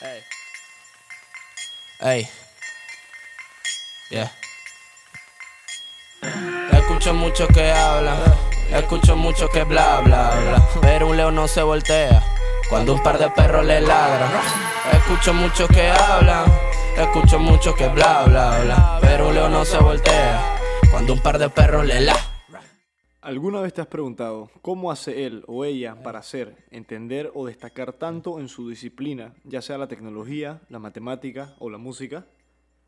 Ey. Ey. Yeah. Escucho mucho que hablan, escucho mucho que bla bla bla. Pero un león no se voltea cuando un par de perros le ladran. Escucho mucho que hablan, escucho mucho que bla bla bla. Pero un león no se voltea cuando un par de perros le ladran. ¿Alguna vez te has preguntado cómo hace él o ella para hacer, entender o destacar tanto en su disciplina, ya sea la tecnología, la matemática o la música?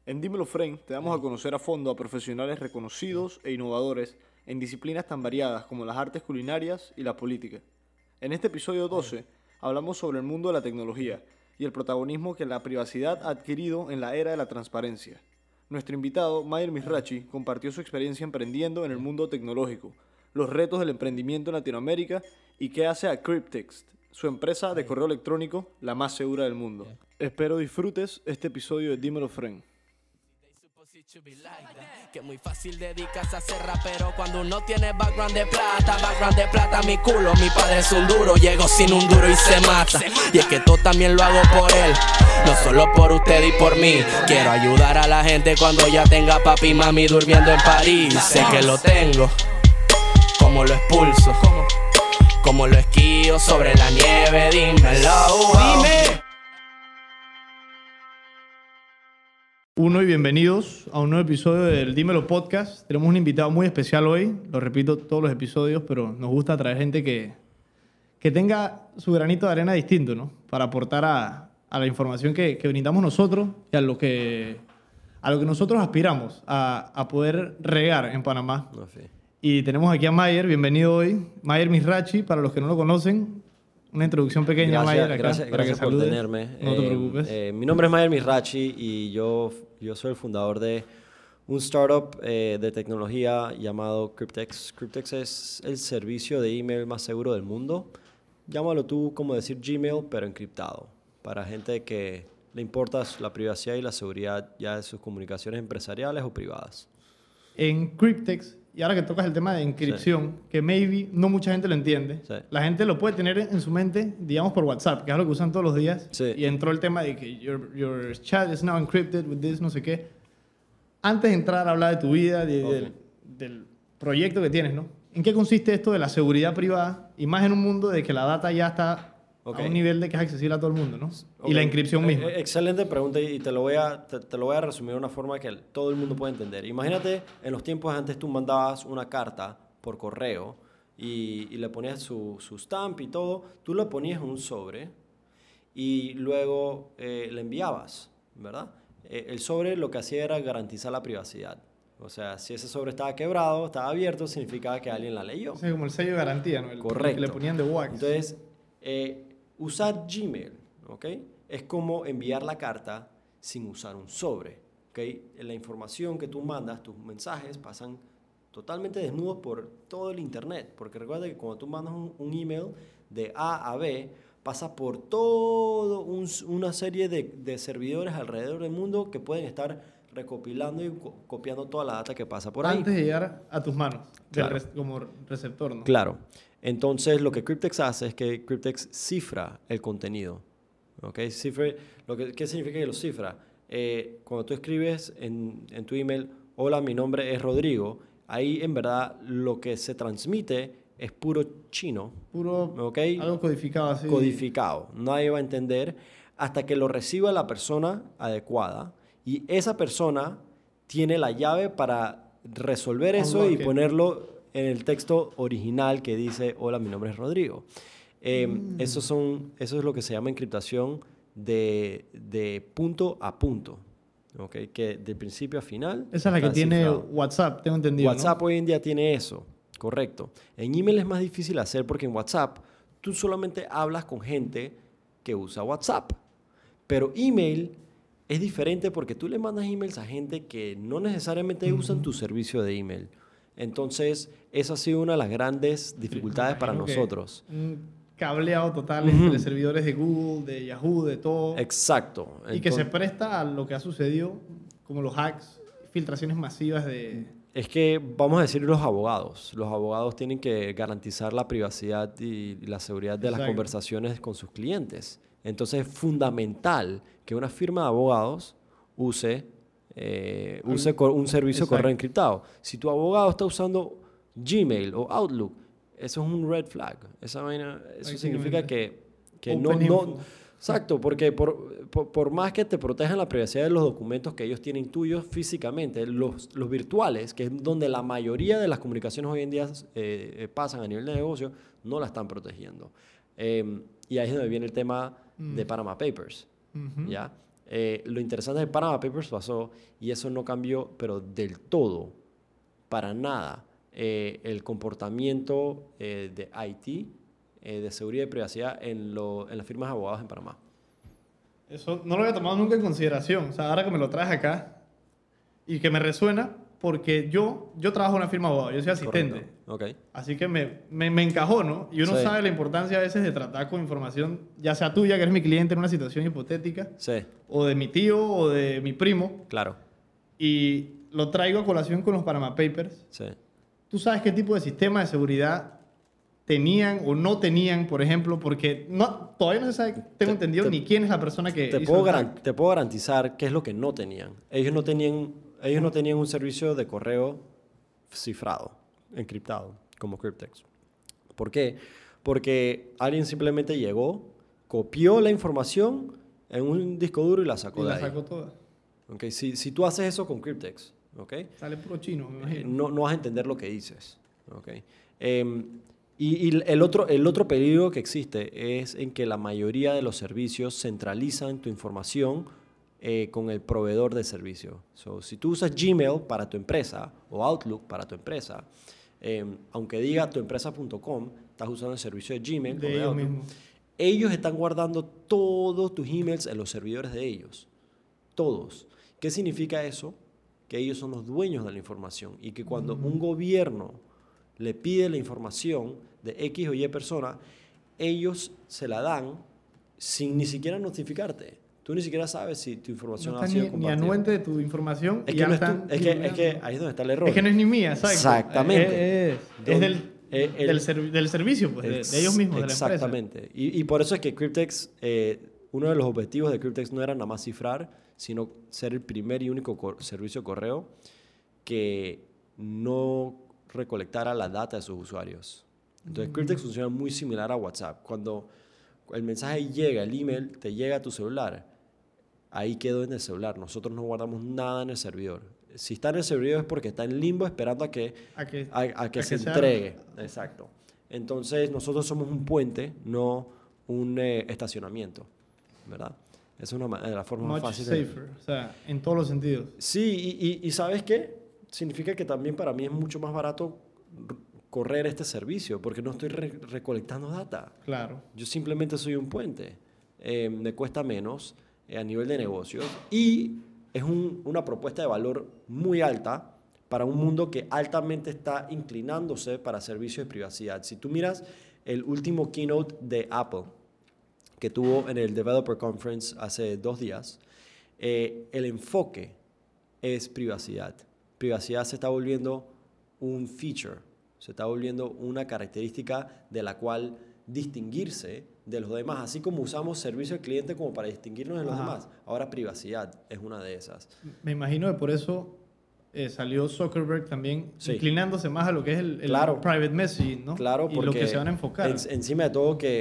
En Dímelo Frame te damos a conocer a fondo a profesionales reconocidos e innovadores en disciplinas tan variadas como las artes culinarias y la política. En este episodio 12 hablamos sobre el mundo de la tecnología y el protagonismo que la privacidad ha adquirido en la era de la transparencia. Nuestro invitado, Mayer Misrachi, compartió su experiencia emprendiendo en el mundo tecnológico, los retos del emprendimiento en Latinoamérica y qué hace a Cryptext, su empresa de correo electrónico la más segura del mundo. Espero disfrutes este episodio de Dímelo Friend. Que muy fácil dedicas a ser rapero cuando uno tiene background de plata, background de plata, mi culo, mi padre es un duro, llego sin un duro y se mata. Y es que todo también lo hago por él, no solo por usted y por mí. Quiero ayudar a la gente cuando ya tenga papi y mami durmiendo en París. Sé que lo tengo, como lo expulso, como lo esquío sobre la nieve, dímelo, dime. Uno y bienvenidos a un nuevo episodio del Dímelo Podcast. Tenemos un invitado muy especial hoy, lo repito todos los episodios, pero nos gusta traer gente que, que tenga su granito de arena distinto, ¿no? Para aportar a, a la información que, que, brindamos nosotros y a lo que, a lo que nosotros aspiramos a, a poder regar en Panamá. No sé. Y tenemos aquí a Mayer, bienvenido hoy. Mayer Misrachi, para los que no lo conocen, una introducción pequeña, Gracias, Mayer, acá, gracias, para gracias que por tenerme. No te Eh, preocupes. eh, mi nombre es Mayer Mirachi y yo, yo soy el fundador de un startup eh, de tecnología llamado Cryptex. Cryptex es el servicio de email más seguro del mundo. Llámalo tú como decir Gmail, pero encriptado. Para gente que le importa la privacidad y la seguridad ya de sus comunicaciones empresariales o privadas. en Cryptex, y ahora que tocas el tema de inscripción, que maybe no mucha gente lo entiende, Sí. la gente lo puede tener en su mente, digamos, por WhatsApp, que es lo que usan todos los días, Sí. y entró el tema de que your, your chat is now encrypted with this, no sé qué. Antes de entrar a hablar de tu vida, de- del, del proyecto que tienes, ¿no? ¿En qué consiste esto de la seguridad privada? Y más en un mundo de que la data ya está Ok. a un nivel de que es accesible a todo el mundo, ¿no? Ok, Y la inscripción eh, misma. eh, excelente pregunta y te lo, voy a, te, te lo voy a resumir de una forma que todo el mundo puede entender. Imagínate, en los tiempos antes tú mandabas una carta por correo y, y le ponías su, su stamp y todo, tú lo ponías en un sobre y luego eh, le enviabas, ¿verdad? Eh, el sobre lo que hacía era garantizar la privacidad. O sea, si ese sobre estaba quebrado, estaba abierto, significaba que alguien la leyó. Ese es como el sello de garantía, ¿no? El Correcto. Que le ponían de wax. Entonces, eh, usar Gmail, ¿ok? Es como enviar la carta sin usar un sobre, ¿ok? La información que tú mandas, tus mensajes, pasan totalmente desnudos por todo el Internet. Porque recuerda que cuando tú mandas un, un email de A a B, pasa por todo un- una serie de, de servidores alrededor del mundo que pueden estar recopilando y co- copiando toda la data que pasa por ahí. Antes de llegar a tus manos, Claro. res- como receptor, ¿no? Claro. Entonces, lo que Cryptex hace es que Cryptex cifra el contenido. ¿Ok? Cifra, lo que, ¿Qué significa que lo cifra? Eh, cuando tú escribes en, en tu email, hola, mi nombre es Rodrigo, ahí en verdad lo que se transmite es puro chino, Puro ¿ok? algo codificado así. codificado. Nadie va a entender hasta que lo reciba la persona adecuada y esa persona tiene la llave para resolver eso y ponerlo en el texto original que dice, hola, mi nombre es Rodrigo. Eh, Mm. eso, son, eso es lo que se llama encriptación de, de punto a punto, ¿ok? Que de principio a final. Esa es la que tiene cifrado. WhatsApp, tengo entendido. ¿no? WhatsApp hoy en día tiene eso, correcto. En email es más difícil hacer porque en WhatsApp tú solamente hablas con gente que usa WhatsApp. Pero email es diferente porque tú le mandas emails a gente que no necesariamente usan tu servicio de email. Entonces, esa ha sido una de las grandes dificultades para nosotros. Un cableado total entre servidores de Google, de Yahoo, de todo. Exacto. y que se presta a lo que ha sucedido, como los hacks, filtraciones masivas de... Es que vamos a decir los abogados. Los abogados tienen que garantizar la privacidad y la seguridad de las Exacto. conversaciones con sus clientes. Entonces es fundamental que una firma de abogados use, eh, use co- un servicio de correo encriptado. Si tu abogado está usando Gmail o Outlook, eso es un red flag. Esa vaina, eso significa que, que no, no. Exacto, porque por, por, por más que te protejan la privacidad de los documentos que ellos tienen tuyos físicamente, los, los virtuales, que es donde la mayoría de las comunicaciones hoy en día eh, eh, pasan a nivel de negocio, no la están protegiendo. Eh, y ahí es donde viene el tema de Panama Papers. ¿ya? Eh, lo interesante de Panama Papers pasó y eso no cambió, pero del todo, para nada, eh, el comportamiento eh, de IT, eh, de seguridad y privacidad en, lo- en las firmas de abogados en Panamá. Eso no lo había tomado nunca en consideración. O sea, ahora que me lo traes acá y que me resuena, porque yo, yo trabajo en una firma de abogados, yo soy asistente. Correcto. Ok. Así que me, me, me encajó, ¿no? Y uno Sí. sabe la importancia a veces de tratar con información, ya sea tuya, que eres mi cliente en una situación hipotética, Sí, o de mi tío o de mi primo, claro. y lo traigo a colación con los Panama Papers. Sí. ¿Tú sabes qué tipo de sistema de seguridad tenían o no tenían, por ejemplo? Porque no, todavía no se sabe, tengo Te- entendido, te- ni quién es la persona que Te hizo puedo, el te puedo garantizar qué es lo que no tenían. Ellos no tenían, ellos no tenían un servicio de correo cifrado, encriptado, como Cryptex. ¿Por qué? Porque alguien simplemente llegó, copió la información en un disco duro y la sacó Y de la ahí. sacó toda. Ok, Si, si tú haces eso con Cryptex, ¿ok? Sale puro chino, me Eh, imagino. no, no vas a entender lo que dices. ¿ok? Em, y y el, otro, el otro peligro que existe es en que la mayoría de los servicios centralizan tu información eh, con el proveedor de servicio. So, si tú usas Gmail para tu empresa o Outlook para tu empresa, em, aunque diga tuempresa.com, estás usando el servicio de Gmail de ellos están guardando todos tus emails en los servidores de ellos. Todos. ¿Qué significa eso? Que ellos son los dueños de la información y que cuando un gobierno le pide la información de X o Y persona, ellos se la dan sin ni siquiera notificarte. Tú ni siquiera sabes si tu información No ha sido ni, ni compartida. anuente de tu información. Es que, no es, tu- es, que, es que ahí es donde está el error. Es que no es ni mía, exacto. Exactamente. Es, es- del, eh, el- del, del servicio, pues, de, de ellos mismos, de la empresa. Exactamente. Y, y por eso es que Cryptex, eh, uno de los objetivos de Cryptex no era nada más cifrar, sino ser el primer y único cor- servicio de correo que no recolectara la data de sus usuarios. Entonces, Cryptex funciona muy similar a WhatsApp. Cuando el mensaje llega, el email te llega a tu celular, ahí quedó en el celular. Nosotros no guardamos nada en el servidor. Si está en el servidor es porque está en limbo esperando a que A que, a, a que a se sea- entregue. Exacto. Entonces, nosotros somos un puente, no un eh, estacionamiento, ¿verdad? Es una de las formas más much fáciles. de- safer, o sea, en todos los sentidos. Sí, y, y- y ¿sabes qué? Significa que también para mí es mucho más barato correr este servicio, porque no estoy re- recolectando data. Claro. Yo simplemente soy un puente. Eh, me cuesta menos a nivel de negocios y es un- una propuesta de valor muy alta para un mundo que altamente está inclinándose para servicios de privacidad. Si tú miras el último keynote de Apple que tuvo en el Developer Conference hace dos días, eh, el enfoque es privacidad. Privacidad se está volviendo un feature, se está volviendo una característica de la cual distinguirse de los demás, así como usamos servicio al cliente como para distinguirnos de los Ajá. demás. Ahora privacidad es una de esas. Me imagino que por eso eh, salió Zuckerberg también Sí. inclinándose más a lo que es el, el Claro. private messaging, ¿no? Claro, y porque lo que se van a enfocar. en- encima de todo que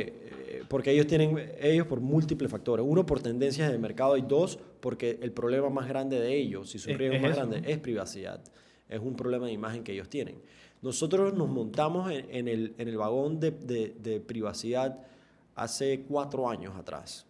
eh, porque ellos tienen ellos por múltiples factores, uno por tendencias del mercado y dos porque el problema más grande de ellos y su Es- riesgo es más eso, grande es privacidad. Es un problema de imagen que ellos tienen. Nosotros nos montamos en, en el, en el vagón de, de- de privacidad hace cuatro años atrás,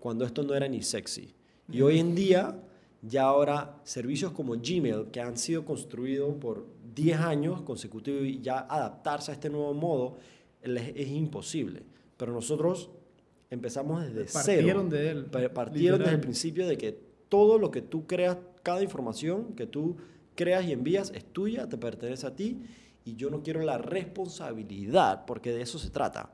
cuando esto no era ni sexy. Y hoy en día, ya ahora, servicios como Gmail, que han sido construidos por 10 años consecutivos y ya adaptarse a este nuevo modo les- es imposible. Pero nosotros empezamos desde Partieron cero. de él, Pa- Partieron desde el literal. principio de que todo lo que tú creas, cada información que tú creas y envías es tuya, te pertenece a ti y yo no quiero la responsabilidad, porque de eso se trata.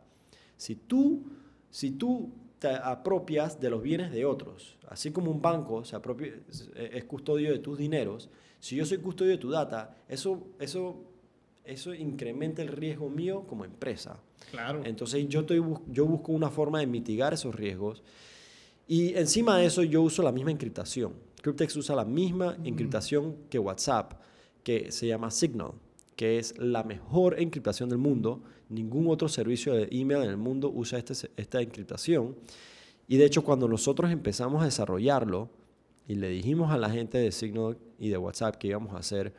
Si tú, si tú te apropias de los bienes de otros, así como un banco se apropia, es- custodio de tus dineros, si yo soy custodio de tu data, eso, eso eso incrementa el riesgo mío como empresa. Claro. Entonces yo, estoy, yo busco una forma de mitigar esos riesgos y encima de eso yo uso la misma encriptación. Cryptex usa la misma encriptación que WhatsApp, que se llama Signal, que es la mejor encriptación del mundo. Ningún otro servicio de email en el mundo usa este- esta encriptación. Y de hecho cuando nosotros empezamos a desarrollarlo y le dijimos a la gente de Signal y de WhatsApp que íbamos a hacer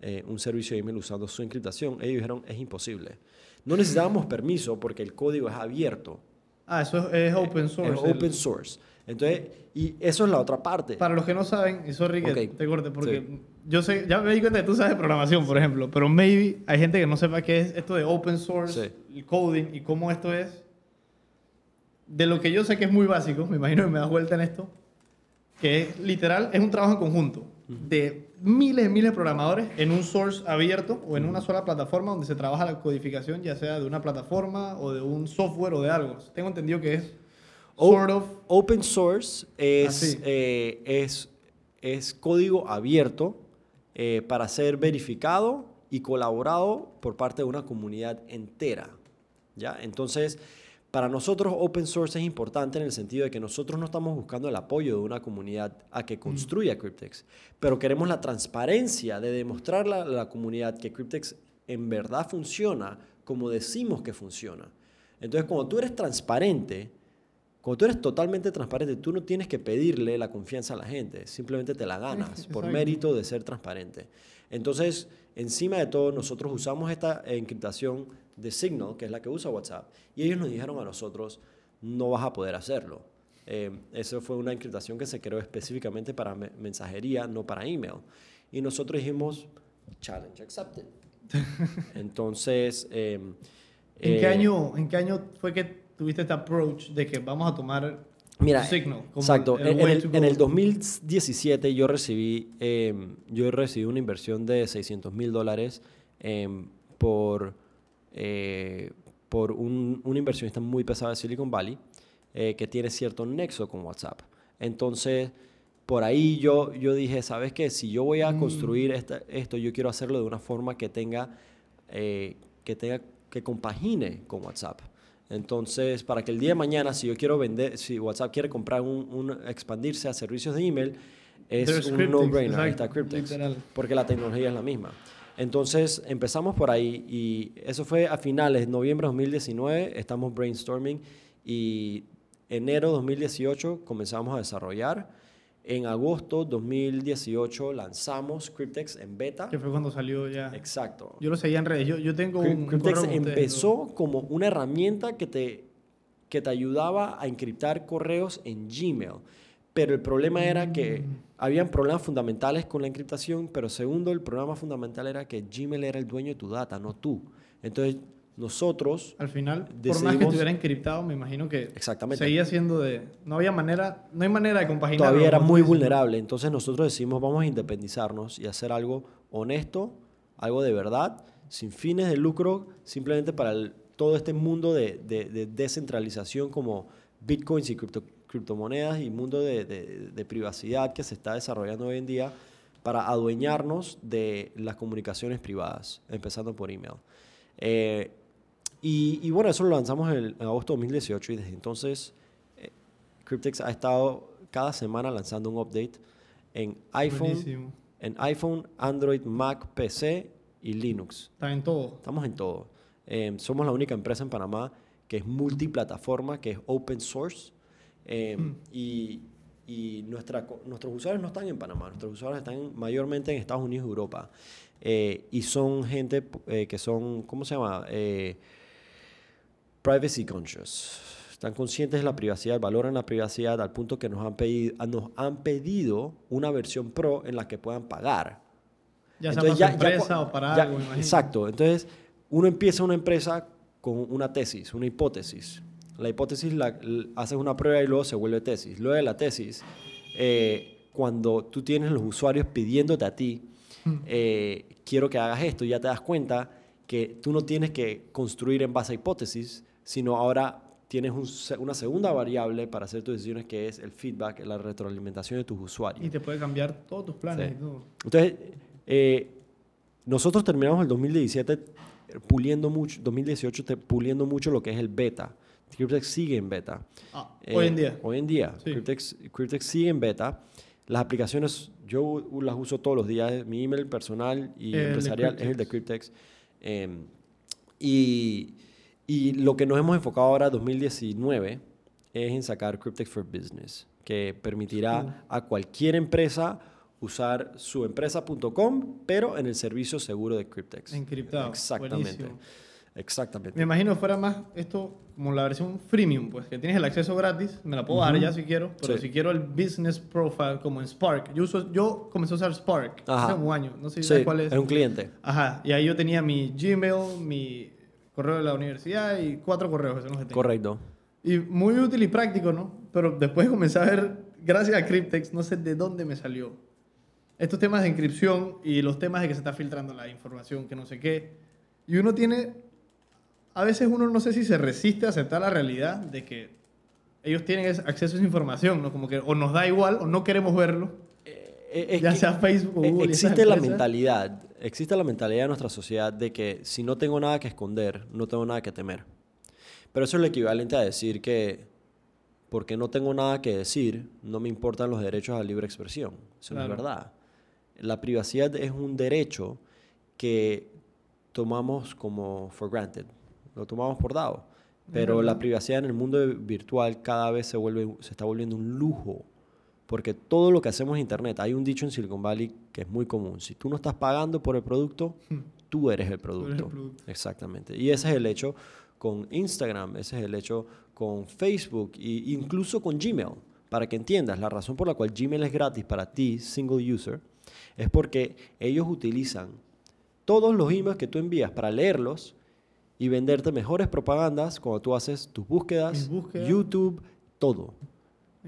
eh, un servicio de email usando su encriptación, ellos dijeron es imposible. No necesitábamos permiso porque el código es abierto. Ah, eso es, es open source. Es open source. Entonces, y eso es la otra parte. Para los que no saben, y sorry que Ok. te corte, porque Sí. yo sé, ya me di cuenta que tú sabes programación, por ejemplo, pero maybe hay gente que no sepa qué es esto de open source, Sí. el coding y cómo esto es. De lo que yo sé que es muy básico, me imagino que me das vuelta en esto, que es literal, es un trabajo en conjunto de miles y miles de programadores en un source abierto o en una sola plataforma donde se trabaja la codificación, ya sea de una plataforma o de un software o de algo. Tengo entendido que es sort of Open source es, Así. eh, es, es código abierto eh, para ser verificado y colaborado por parte de una comunidad entera. ¿ya? Entonces, para nosotros open source es importante en el sentido de que nosotros no estamos buscando el apoyo de una comunidad a que construya Cryptex, pero queremos la transparencia de demostrarle a la comunidad que Cryptex en verdad funciona como decimos que funciona. Entonces, cuando tú eres transparente, cuando tú eres totalmente transparente, tú no tienes que pedirle la confianza a la gente, simplemente te la ganas por mérito de ser transparente. Entonces, encima de todo, nosotros usamos esta encriptación de Signal, que es la que usa WhatsApp, y ellos nos dijeron a nosotros, no vas a poder hacerlo. Eh, eso fue una encriptación que se creó específicamente para me- mensajería, no para email. Y nosotros dijimos, challenge accepted. Entonces... eh, ¿En, eh, qué año, ¿En qué año fue que tuviste este approach de que vamos a tomar Mira, Signal? como exacto. el En, el, en el 2017 yo recibí, eh, yo recibí una inversión de 600 mil dólares eh, por, eh, por un, un inversionista muy pesado de Silicon Valley eh, que tiene cierto nexo con WhatsApp. Entonces, por ahí yo, yo dije, ¿sabes qué? Si yo voy a Mm. construir esta- esto, yo quiero hacerlo de una forma que tenga, eh, que tenga, que compagine con WhatsApp. Entonces, para que el día de mañana, si yo quiero vender, si WhatsApp quiere comprar un, un- expandirse a servicios de email, es There's un no-brainer. Está Cryptex. Porque la tecnología es la misma. Entonces, empezamos por ahí y eso fue a finales de noviembre de 2019, estamos brainstorming y enero de 2018 comenzamos a desarrollar. En agosto 2018 lanzamos Cryptex en beta. Que fue cuando salió ya. Exacto. Yo lo seguía en redes. Yo, yo tengo un, Cryptex empezó como una herramienta que te, que te ayudaba a encriptar correos en Gmail. Pero el problema era que Mm. habían problemas fundamentales con la encriptación, pero segundo, el problema fundamental era que Gmail era el dueño de tu data, no tú. Entonces, nosotros ¿no? Al final, por más que estuviera encriptado, me imagino que Exactamente. seguía siendo de... No había manera, no hay manera de compaginar. todavía era muy vulnerable. Entonces nosotros decimos, vamos a independizarnos y hacer algo honesto, algo de verdad, sin fines de lucro, simplemente para el- todo este mundo de, de- de descentralización como bitcoins y cripto- criptomonedas y mundo de, de- de privacidad que se está desarrollando hoy en día para adueñarnos de las comunicaciones privadas, empezando por email. Eh, y, y bueno, eso lo lanzamos en, en agosto de 2018 y desde entonces eh, Cryptex ha estado cada semana lanzando un update en iPhone, Buenísimo. en iPhone, Android, Mac, PC y Linux. Está en todo. Estamos en todo. Eh, somos la única empresa en Panamá que es multiplataforma, que es open source. Eh, y y nuestra, nuestros usuarios no están en Panamá, nuestros usuarios están mayormente en Estados Unidos y Europa. Eh, y son gente eh, que son, ¿cómo se llama? Privacy conscious. Están conscientes de la privacidad, valoran la privacidad al punto que nos han pedido, nos han pedido una versión pro en la que puedan pagar. Ya sea Entonces, para ya- empresa o para ya- algo. Exacto. Entonces, uno empieza una empresa con una tesis, una hipótesis. La hipótesis la, haces una prueba y luego se vuelve tesis. Luego de la tesis, eh, cuando tú tienes los usuarios pidiéndote a ti, eh, quiero que hagas esto, ya te das cuenta que tú no tienes que construir en base a hipótesis, sino ahora tienes un una segunda variable para hacer tus decisiones que es el feedback, la retroalimentación de tus usuarios. Y te puede cambiar todos tus planes Sí. y todo. Entonces, eh, nosotros terminamos el 2017 puliendo mucho, 2018 te- puliendo mucho lo que es el beta. Cryptex sigue en beta. Ah, Eh, hoy en día. Hoy en día. Sí. Cryptex, Cryptex sigue en beta. Las aplicaciones, yo las uso todos los días. Mi email personal y El empresarial es el de Cryptex. Cryptex. Em, y, y lo que nos hemos enfocado ahora, 2019, es en sacar Cryptex for Business, que permitirá a cualquier empresa usar su empresa.com, pero en el servicio seguro de Cryptex. Encriptado. Exactamente. Buenísimo. Exactamente. Me imagino fuera más esto como la versión freemium, pues que tienes el acceso gratis, me la puedo bajar ya si quiero, pero Sí. si quiero el business profile como en Spark, yo, uso, yo comencé a usar Spark Ajá. hace un año, no sé si Sí, sabes cuál es. es un cliente. Ajá, y ahí yo tenía mi Gmail, mi correo de la universidad y cuatro correos, esos son los que tengo. Correcto. Y muy útil y práctico, ¿no? Pero después comencé a ver, gracias a Cryptex, no sé de dónde me salió. Estos temas de encripción y los temas de que se está filtrando la información, que no sé qué. Y uno tiene, a veces uno no sé si se resiste a aceptar la realidad de que ellos tienen acceso a esa información, ¿no? Como que o nos da igual o no queremos verlo. Eh, es Ya que sea Facebook o eh, Google Existe la mentalidad, existe la mentalidad de nuestra sociedad de que si no tengo nada que esconder, no tengo nada que temer. Pero eso es lo equivalente a decir que porque no tengo nada que decir, no me importan los derechos a libre expresión. Eso no Claro. es verdad. La privacidad es un derecho que tomamos como for granted, lo tomamos por dado. Pero la privacidad en el mundo virtual cada vez se, vuelve, se está volviendo un lujo. Porque todo lo que hacemos en Internet, hay un dicho en Silicon Valley que es muy común. Si tú no estás pagando por el producto, tú eres el producto. eres el producto. Exactamente. Y ese es el hecho con Instagram, ese es el hecho con Facebook e incluso con Gmail. Para que entiendas, la razón por la cual Gmail es gratis para ti, single user, es porque ellos utilizan todos los emails que tú envías para leerlos y venderte mejores propagandas cuando tú haces tus búsquedas, búsquedas. YouTube, todo.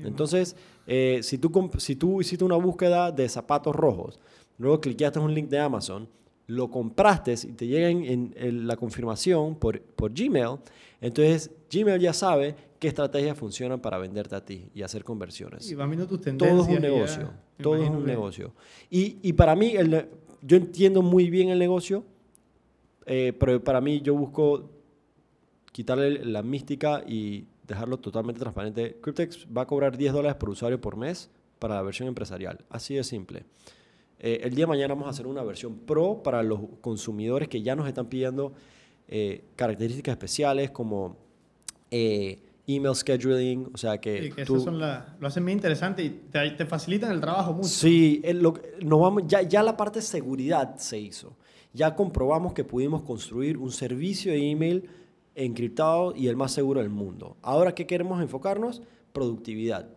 Entonces, eh, si, tú, si tú hiciste una búsqueda de zapatos rojos, luego cliqueaste en un link de Amazon, lo compraste y te llega en, en- en la confirmación por, por Gmail, entonces Gmail ya sabe qué estrategias funcionan para venderte a ti y hacer conversiones. Y van viendo tus tendencias. Todo es un ya, negocio. me Todo es un negocio. Y, y para mí, el yo entiendo muy bien el negocio, eh, pero para mí yo busco quitarle la mística y dejarlo totalmente transparente. Cryptex va a cobrar 10 dólares por usuario por mes para la versión empresarial. Así de simple. Eh, el día de mañana vamos a hacer una versión pro para los consumidores que ya nos están pidiendo eh, características especiales como eh, email scheduling, o sea que, Sí, que tú- esas son la- lo hacen muy interesante y te, te facilitan el trabajo mucho. Sí, el- lo- nos vamos, ya, ya la parte de seguridad se hizo. Ya comprobamos que pudimos construir un servicio de email encriptado y el más seguro del mundo. Ahora, ¿qué queremos enfocarnos? Productividad.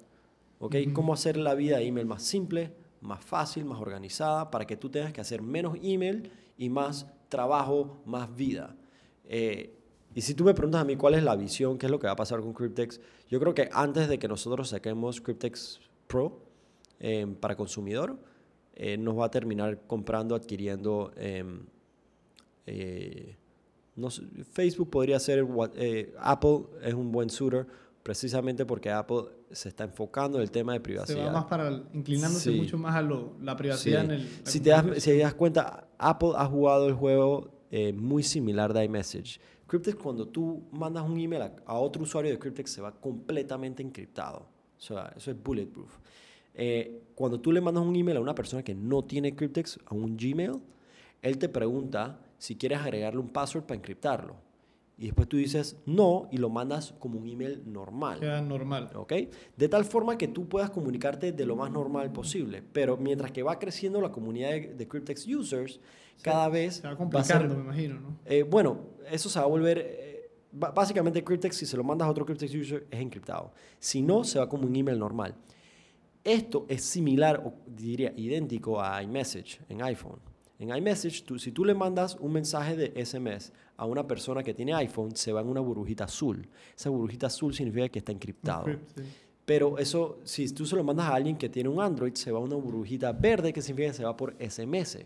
¿Ok? ¿Cómo hacer la vida de email más simple, más fácil, más organizada, para que tú tengas que hacer menos email y más trabajo, más vida? Eh, y si tú me preguntas a mí cuál es la visión, qué es lo que va a pasar con Cryptex, yo creo que antes de que nosotros saquemos Cryptex Pro eh, para consumidor, eh, nos va a terminar comprando, adquiriendo. em, eh, no Facebook podría ser, eh, Apple es un buen suitor precisamente porque Apple se está enfocando en el tema de Se privacidad. va más para el- inclinándose Sí. mucho más a lo, la privacidad Sí. en el. si, te das, si te das cuenta, Apple ha jugado el juego eh, muy similar de iMessage. Cryptex, cuando tú mandas un email a, a otro usuario de Cryptex, se va completamente encriptado. O sea, eso es bulletproof. Eh, cuando tú le mandas un email a una persona que no tiene Cryptex, a un Gmail, él te pregunta si quieres agregarle un password para encriptarlo. Y después tú dices no y lo mandas como un email normal. Queda normal. ¿ok? De tal forma que tú puedas comunicarte de lo más normal posible. Pero mientras que va creciendo la comunidad de, de Cryptex users, cada vez Se va va complicando, ser- me imagino, ¿no? eh, bueno, eso se va a volver... eh, básicamente Cryptex, si se lo mandas a otro Cryptex user, es encriptado. Si no, se va como un email normal. Esto es similar, o diría idéntico a iMessage en iPhone. En iMessage, tú- si tú le mandas un mensaje de SMS a una persona que tiene iPhone, se va en una burbujita azul. Esa burbujita azul significa que está encriptado. Sí. Pero eso, si tú se lo mandas a alguien que tiene un Android, se va a una burbujita verde, que significa que se va por SMS.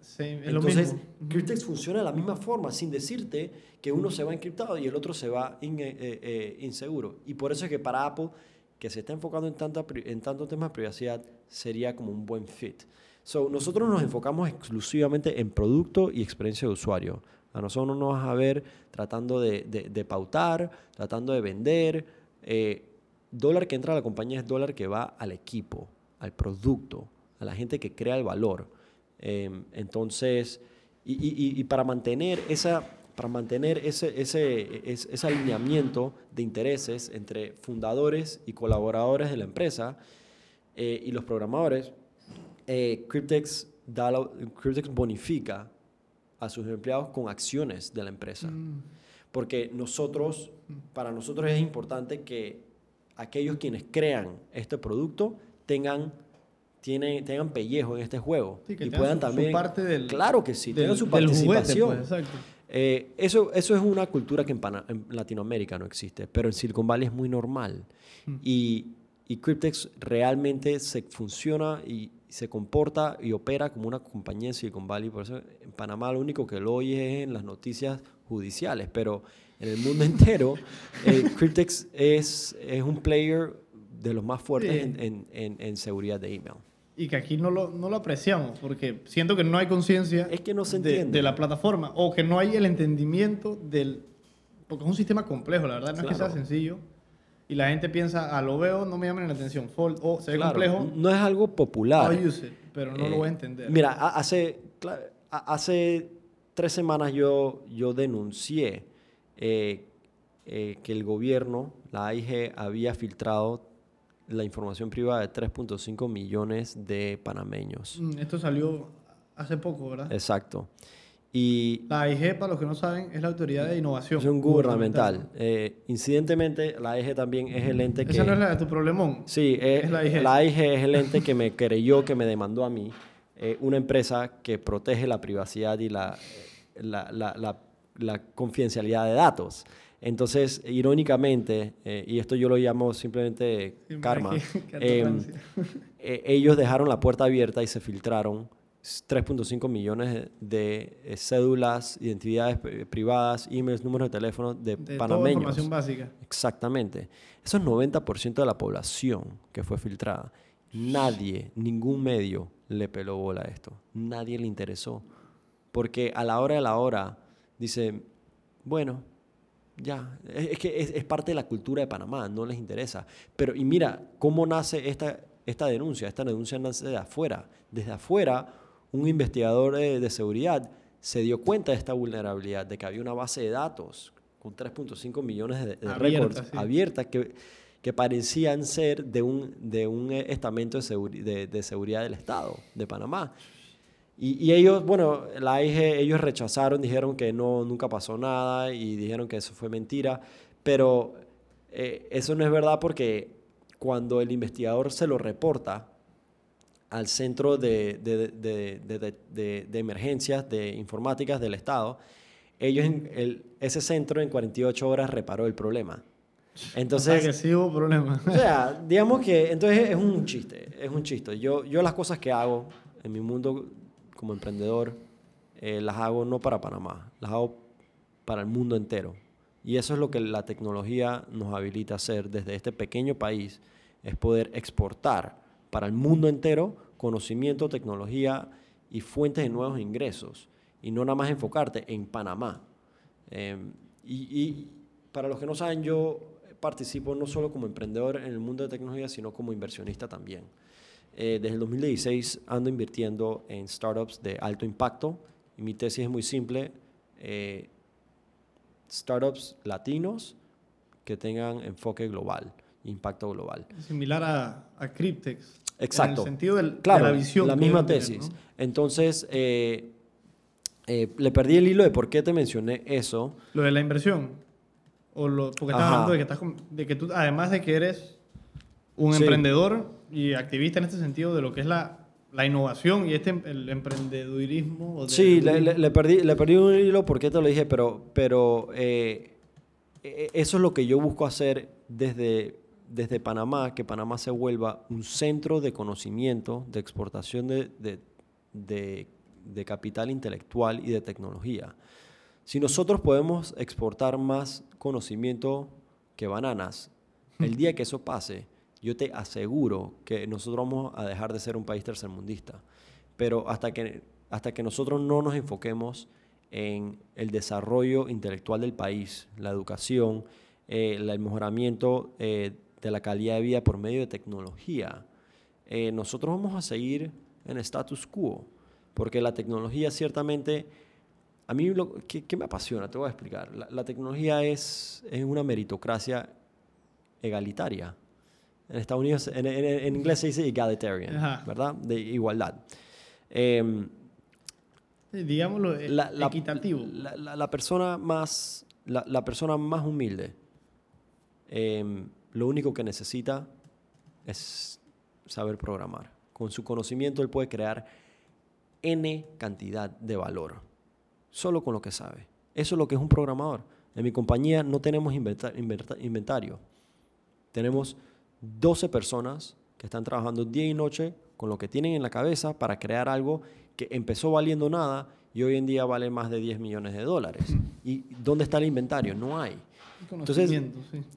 Sí, es Entonces. Cryptex funciona de la misma forma, sin decirte que uno se va encriptado y el otro se va in- eh, eh, eh, inseguro. Y por eso es que para Apple, que se está enfocando en, tanta, en tantos temas de privacidad, sería como un buen fit. So, nosotros nos enfocamos exclusivamente en producto y experiencia de usuario. A nosotros no nos vas a ver tratando de, de- de pautar, tratando de vender. Eh, dólar que entra a la compañía es dólar que va al equipo, al producto, a la gente que crea el valor. Eh, entonces, y, y- y- para mantener, esa, para mantener ese, ese, es- ese alineamiento de intereses entre fundadores y colaboradores de la empresa eh, y los programadores, eh, Cryptex, da la- Cryptex bonifica a sus empleados con acciones de la empresa. Porque nosotros, para nosotros es importante que aquellos quienes crean este producto tengan, tienen, tengan pellejo en este juego. Sí, que y puedan su- su también... parte del- claro que sí, del- tengan su juguete, participación. pues, exacto. Eh, eso, eso es una cultura que en, Pana- en Latinoamérica no existe, pero en Silicon Valley es muy normal. Y, y Cryptex realmente se funciona y se comporta y opera como una compañía en Silicon Valley. Por eso en Panamá lo único que lo oye es en las noticias judiciales, pero en el mundo entero eh, Cryptex es, es un player de los más fuertes en, en- en- en seguridad de email. Y que aquí no lo, no lo apreciamos, porque siento que no hay conciencia Es que no se de, de la plataforma, o que no hay el entendimiento del... Porque es un sistema complejo, la verdad, no es que sea Claro. sencillo. Y la gente piensa, ah, lo veo, no me llaman la atención, fold, o se ve Claro, complejo, no es algo popular. I'll use it, pero no Eh, lo voy a entender. Mira, ha- hace, hace tres semanas yo, yo denuncié eh, eh, que el gobierno, la AIG, había filtrado la información privada de 3.5 millones de panameños. Mm, Esto salió hace poco, ¿verdad? Exacto. Y La AIG, para los que no saben, es la Autoridad de Innovación. es un gubernamental. Eh, incidentemente, la AIG también es el ente que... Esa no es la de tu problemón. Sí, eh, Es la AIG. la AIG es el ente que me creyó, que me demandó a mí, eh, una empresa que protege la privacidad y la, la, la- la- confidencialidad de datos. Entonces, irónicamente, eh, y esto yo lo llamo simplemente karma, em, eh, ellos dejaron la puerta abierta y se filtraron 3.5 millones de, eh, cédulas, identidades privadas, emails, números de teléfono de, De toda panameños. información básica. Exactamente. Eso es 90% de la población que fue filtrada. Nadie, ningún medio le peló bola a esto. Nadie le interesó. Porque a la hora de la hora dice, bueno, ya, es, es que es, es parte de la cultura de Panamá, no les interesa. Pero, y mira, ¿cómo nace esta, esta denuncia? Esta denuncia nace de afuera. Desde afuera, un investigador de, de seguridad se dio cuenta de esta vulnerabilidad, de que había una base de datos con 3.5 millones de, de Abierta, récords sí. abiertas que, que parecían ser de un, de un eh, estamento de, seguri- de- de seguridad del Estado de Panamá. Y, y ellos, bueno, la AIG, ellos rechazaron, dijeron que no, nunca pasó nada y dijeron que eso fue mentira, pero eh, eso no es verdad porque cuando el investigador se lo reporta al centro de, emergencias de informáticas del Estado, ellos en el- ese centro en 48 horas reparó el problema. o sea, Entonces, que sí hubo problemas. o sea, digamos que entonces es un chiste, es un chiste. Yo, yo las cosas que hago en mi mundo como emprendedor, eh, las hago no para Panamá, las hago para el mundo entero. Y eso es lo que la tecnología nos habilita a hacer desde este pequeño país, es poder exportar para el mundo entero conocimiento, tecnología y fuentes de nuevos ingresos. Y no nada más enfocarte en Panamá. Eh, y, y para los que no saben, yo participo no solo como emprendedor en el mundo de tecnología, sino como inversionista también. Eh, desde el 2016 ando invirtiendo en startups de alto impacto y mi tesis es muy simple. eh, startups latinos que tengan enfoque global, impacto global. Similar a, a Cryptex. Exacto. En el sentido del- Claro, de la visión. que misma tener, tesis. ¿no? Entonces, eh, eh, le perdí el hilo de por qué te mencioné eso. Lo de la inversión. O lo, porque estás Ajá. hablando de que, estás, de que tú, además de que eres un Sí. emprendedor y activista en este sentido de lo que es la, la innovación y este el emprendedurismo. o Sí, le, del- le- le perdí, le perdí un hilo porque te lo dije, pero, pero eh, eh, eso es lo que yo busco hacer desde, desde Panamá, que Panamá se vuelva un centro de conocimiento, de exportación de, de- de- de capital intelectual y de tecnología. Si nosotros podemos exportar más conocimiento que bananas, el día que eso pase, yo te aseguro que nosotros vamos a dejar de ser un país tercermundista. pero hasta que, hasta que nosotros no nos enfoquemos en el desarrollo intelectual del país, la educación, eh, el mejoramiento eh, de la calidad de vida por medio de tecnología, eh, nosotros vamos a seguir en status quo, porque la tecnología ciertamente, a mí lo que, me apasiona, te voy a explicar, la, tecnología es, es, una meritocracia egalitaria. En Estados Unidos, en, inglés se dice egalitarian, ¿verdad? De igualdad. Em, digámoslo, la, equitativo. La, persona más, la, persona más humilde, em, lo único que necesita es saber programar. Con su conocimiento él puede crear N cantidad de valor, solo con lo que sabe. Eso es lo que es un programador. En mi compañía no tenemos inventario. Tenemos 12 personas que están trabajando día y noche con lo que tienen en la cabeza para crear algo que empezó valiendo nada y hoy en día vale más de 10 millones de dólares. ¿Y dónde está el inventario? No hay. Entonces,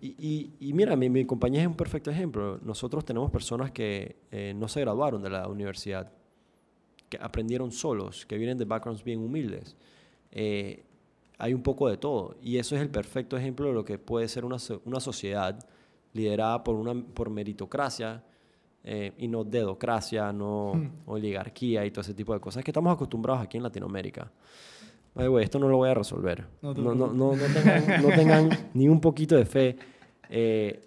y, y, mira, mi, mi, compañía es un perfecto ejemplo. Nosotros tenemos personas que eh, no se graduaron de la universidad, que aprendieron solos, que vienen de backgrounds bien humildes. Eh, hay un poco de todo. Y eso es el perfecto ejemplo de lo que puede ser una, una sociedad liderada por, una, por meritocracia eh, y no dedocracia, no hmm. oligarquía y todo ese tipo de cosas que estamos acostumbrados aquí en Latinoamérica. Esto no lo voy a resolver. No, no, no, no, tengan, no tengan ni un poquito de fe. Eh,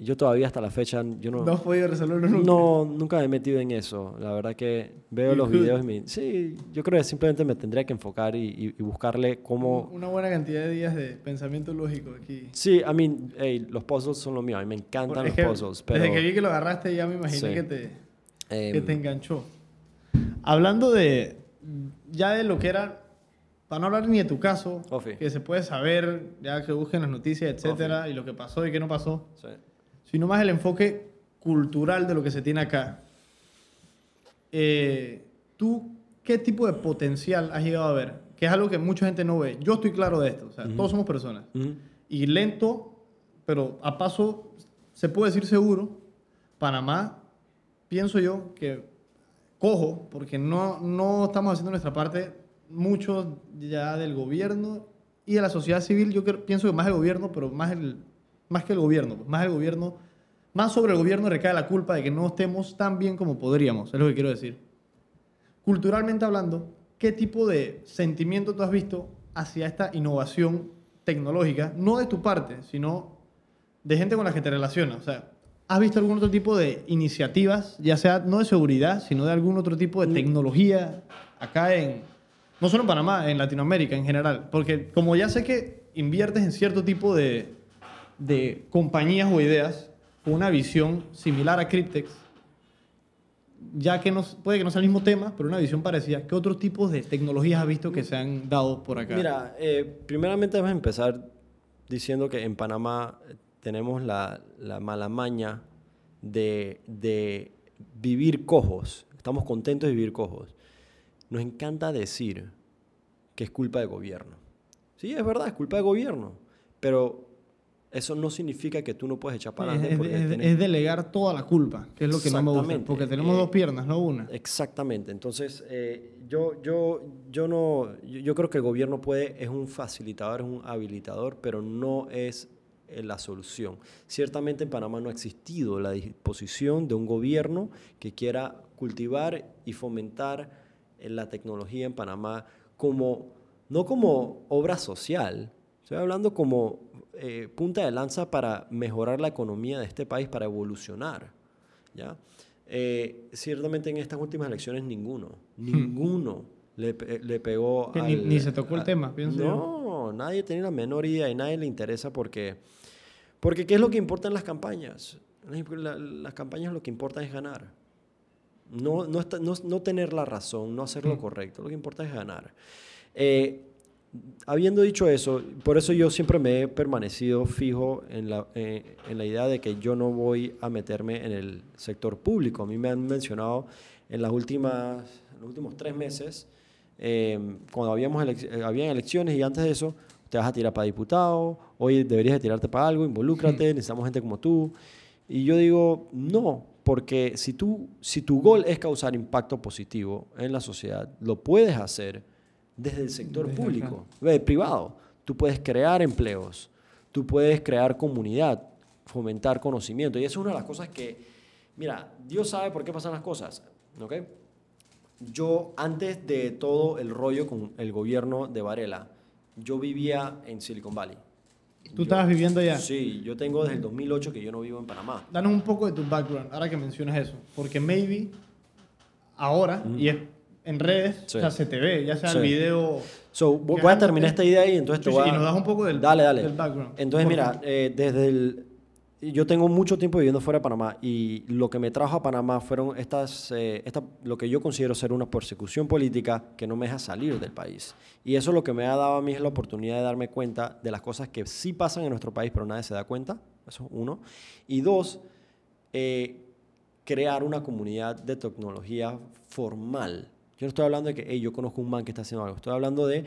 yo todavía hasta la fecha, yo no... ¿No has podido resolverlo nunca? No, nunca me he metido en eso. La verdad que veo los videos y me... Sí, yo creo que simplemente me tendría que enfocar y, buscarle cómo... Una buena cantidad de días de pensamiento lógico aquí. Sí, a mí, los puzzles son lo mío. A mí me encantan los puzzles, pero... Desde que vi que lo agarraste ya me imaginé que, te, que te em, enganchó. Hablando de... Ya de lo que era... Para no hablar ni de tu caso, que se puede saber, ya que busquen las noticias, etcétera, y lo que pasó y qué no pasó. Sí sino más el enfoque cultural de lo que se tiene acá. Eh, ¿Tú qué tipo de potencial has llegado a ver? Que es algo que mucha gente no ve. Yo estoy claro de esto, o sea, todos somos personas. Y lento, pero a paso, se puede decir seguro, Panamá, pienso yo que cojo, porque no, no estamos haciendo nuestra parte, mucho ya del gobierno y de la sociedad civil, yo pienso que más el gobierno, pero más el, más que el gobierno, pues, más el gobierno, más sobre el gobierno recae la culpa de que no estemos tan bien como podríamos, es lo que quiero decir. Culturalmente hablando, ¿qué tipo de sentimiento tú has visto hacia esta innovación tecnológica, no de tu parte, sino de gente con la que te relacionas? O sea, ¿has visto algún otro tipo de iniciativas, ya sea no de seguridad, sino de algún otro tipo de tecnología acá en, no solo en Panamá, en Latinoamérica en general? Porque como ya sé que inviertes en cierto tipo de, de compañías o ideas con una visión similar a Cryptex, ya que no, puede que no sea el mismo tema, pero una visión parecida, ¿qué otros tipos de tecnologías has visto que se han dado por acá? Mira, eh, primeramente vamos a empezar diciendo que en Panamá tenemos la, la mala maña de, de vivir cojos. Estamos contentos de vivir cojos. Nos encanta decir que es culpa del gobierno. Sí, es verdad, es culpa del gobierno. Pero eso no significa que tú no puedes echar para adelante. Es, delegar toda la culpa, que es lo que no me gusta. Porque tenemos dos piernas, no una. Exactamente. Entonces, eh, yo, yo, yo, no, yo, creo que el gobierno puede, es un facilitador, es un habilitador, pero no es eh, la solución. Ciertamente en Panamá no ha existido la disposición de un gobierno que quiera cultivar y fomentar eh, la tecnología en Panamá como, no como obra social, estoy hablando como eh, punta de lanza para mejorar la economía de este país, para evolucionar. ¿ya? Eh, ciertamente en estas últimas elecciones ninguno, hmm. ninguno le, le, pegó ni, ni, se tocó el tema, pienso No, nadie tiene la menor idea y nadie le interesa porque, porque ¿qué es lo que importa en las campañas? las campañas lo que importa es ganar. No, no, no, tener la razón, no hacer lo hmm. correcto. Lo que importa es ganar. Eh, habiendo dicho eso, por eso yo siempre me he permanecido fijo en la, eh, en la idea de que yo no voy a meterme en el sector público. A mí me han mencionado en las últimas, los últimos tres meses, em, cuando habíamos eh, habían elecciones y antes de eso, te vas a tirar para diputado, hoy deberías de tirarte para algo, involúcrate, necesitamos gente como tú. Y yo digo, no, Porque si, tú, si tu gol es causar impacto positivo en la sociedad, lo puedes hacer desde el sector Desde público, eh, privado. Tú puedes crear empleos, tú puedes crear comunidad, fomentar conocimiento. Y eso es una de las cosas que, mira, Dios sabe por qué pasan las cosas. ¿ok? Yo, antes de todo el rollo con el gobierno de Varela, yo vivía en Silicon Valley. ¿Tú Yo- estabas viviendo allá? Sí, yo tengo desde el 2008 que yo no vivo en Panamá. Danos un poco de tu background, ahora que mencionas eso. Porque maybe ahora, y es en redes, Sí. o sea, se te ve, ya sea Sí. el video. So, voy a terminar que- esta idea y entonces te Sí, voy a... y nos das un poco del, Dale, dale. del background. Entonces, mira, eh, desde el... Yo tengo mucho tiempo viviendo fuera de Panamá y lo que me trajo a Panamá fueron estas, eh, esta- lo que yo considero ser una persecución política que no me deja salir del país. Y eso lo que me ha dado a mí es la oportunidad de darme cuenta de las cosas que sí pasan en nuestro país, pero nadie se da cuenta. Eso es uno. Y dos, eh, crear una comunidad de tecnología formal. Yo no estoy hablando de que "Hey, yo conozco un man que está haciendo algo. Estoy hablando de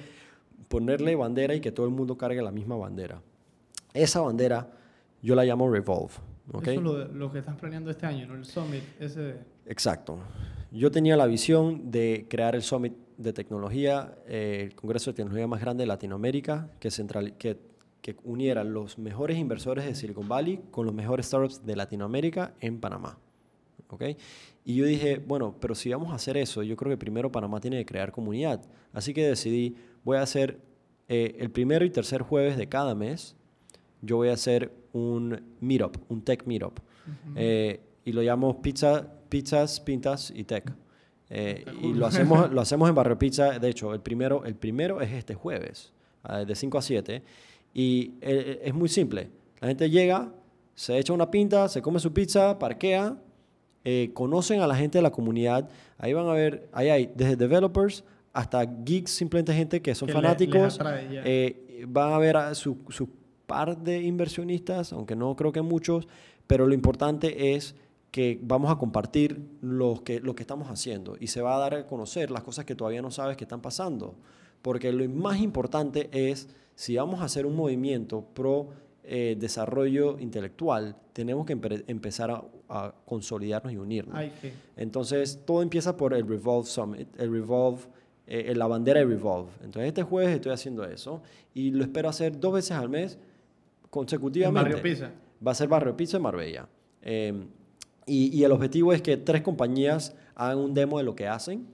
ponerle bandera y que todo el mundo cargue la misma bandera. Esa bandera yo la llamo Revolve. ¿ok? Eso es lo, lo que estás planeando este año, ¿no? El Summit, ese... de- Exacto. Yo tenía la visión de crear el Summit de Tecnología, eh, el Congreso de Tecnología más grande de Latinoamérica, que, central, que, que uniera los mejores inversores de Silicon Valley con los mejores startups de Latinoamérica en Panamá. ¿ok? Y yo dije, bueno, pero si vamos a hacer eso, yo creo que primero Panamá tiene que crear comunidad. Así que decidí, voy a hacer eh, el primero y tercer jueves de cada mes, yo voy a hacer un meetup, un tech meetup. Eh, y lo llamo pizza, pizzas, pintas y tech. Eh, y lo hacemos, lo hacemos en Barrio Pizza. De hecho, el primero, el primero es este jueves, ah, de 5 a 7. Y eh, es muy simple. La gente llega, se echa una pinta, se come su pizza, parquea, eh, conocen a la gente de la comunidad. Ahí van a ver, ahí hay desde developers hasta geeks, simplemente gente que son Que le- fanáticos. les atrae. Eh, van a ver a su, su par de inversionistas, aunque no creo que muchos, pero lo importante es que vamos a compartir lo que, lo que estamos haciendo y se va a dar a conocer las cosas que todavía no sabes que están pasando. Porque lo más importante es, si vamos a hacer un movimiento pro eh, desarrollo intelectual, tenemos que empe- empezar a, a consolidarnos y unirnos. Hay que... Entonces, todo empieza por el Revolve Summit, el Revolve, eh, la bandera de Revolve. Entonces, este jueves estoy haciendo eso y lo espero hacer dos veces al mes consecutivamente. En Barrio. Va a ser Barrio Pizza en Marbella. Eh, y, y el objetivo es que tres compañías hagan un demo de lo que hacen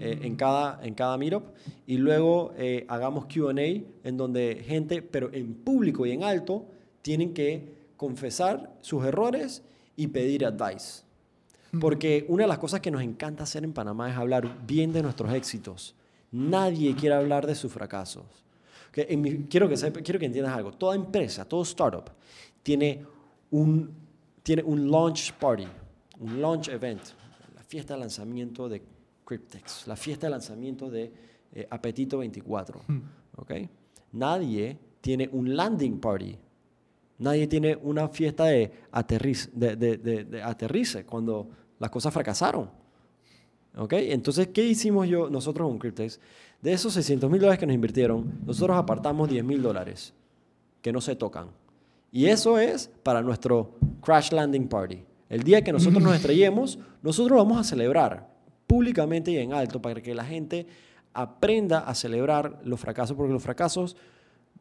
eh, en, cada, en cada meetup y luego eh, hagamos QA en donde gente, pero en público y en alto, tienen que confesar sus errores y pedir advice. Porque una de las cosas que nos encanta hacer en Panamá es hablar bien de nuestros éxitos. Nadie quiere hablar de sus fracasos. Que en mi- quiero, que sepa- quiero que entiendas algo. Toda empresa, todo startup tiene un, tiene un launch party, un launch event, la fiesta de lanzamiento de Cryptex, la fiesta de lanzamiento de eh, Apetito 24. ¿ok? Nadie tiene un landing party. Nadie tiene una fiesta de, aterriz, de, de- de- de aterrice cuando las cosas fracasaron. ¿Ok? Entonces, ¿qué hicimos yo, nosotros con Cryptex? De esos 600 mil dólares que nos invirtieron, nosotros apartamos 10 mil dólares que no se tocan. Y eso es para nuestro crash landing party. El día que nosotros nos estrellemos, nosotros vamos a celebrar públicamente y en alto para que la gente aprenda a celebrar los fracasos, porque los fracasos,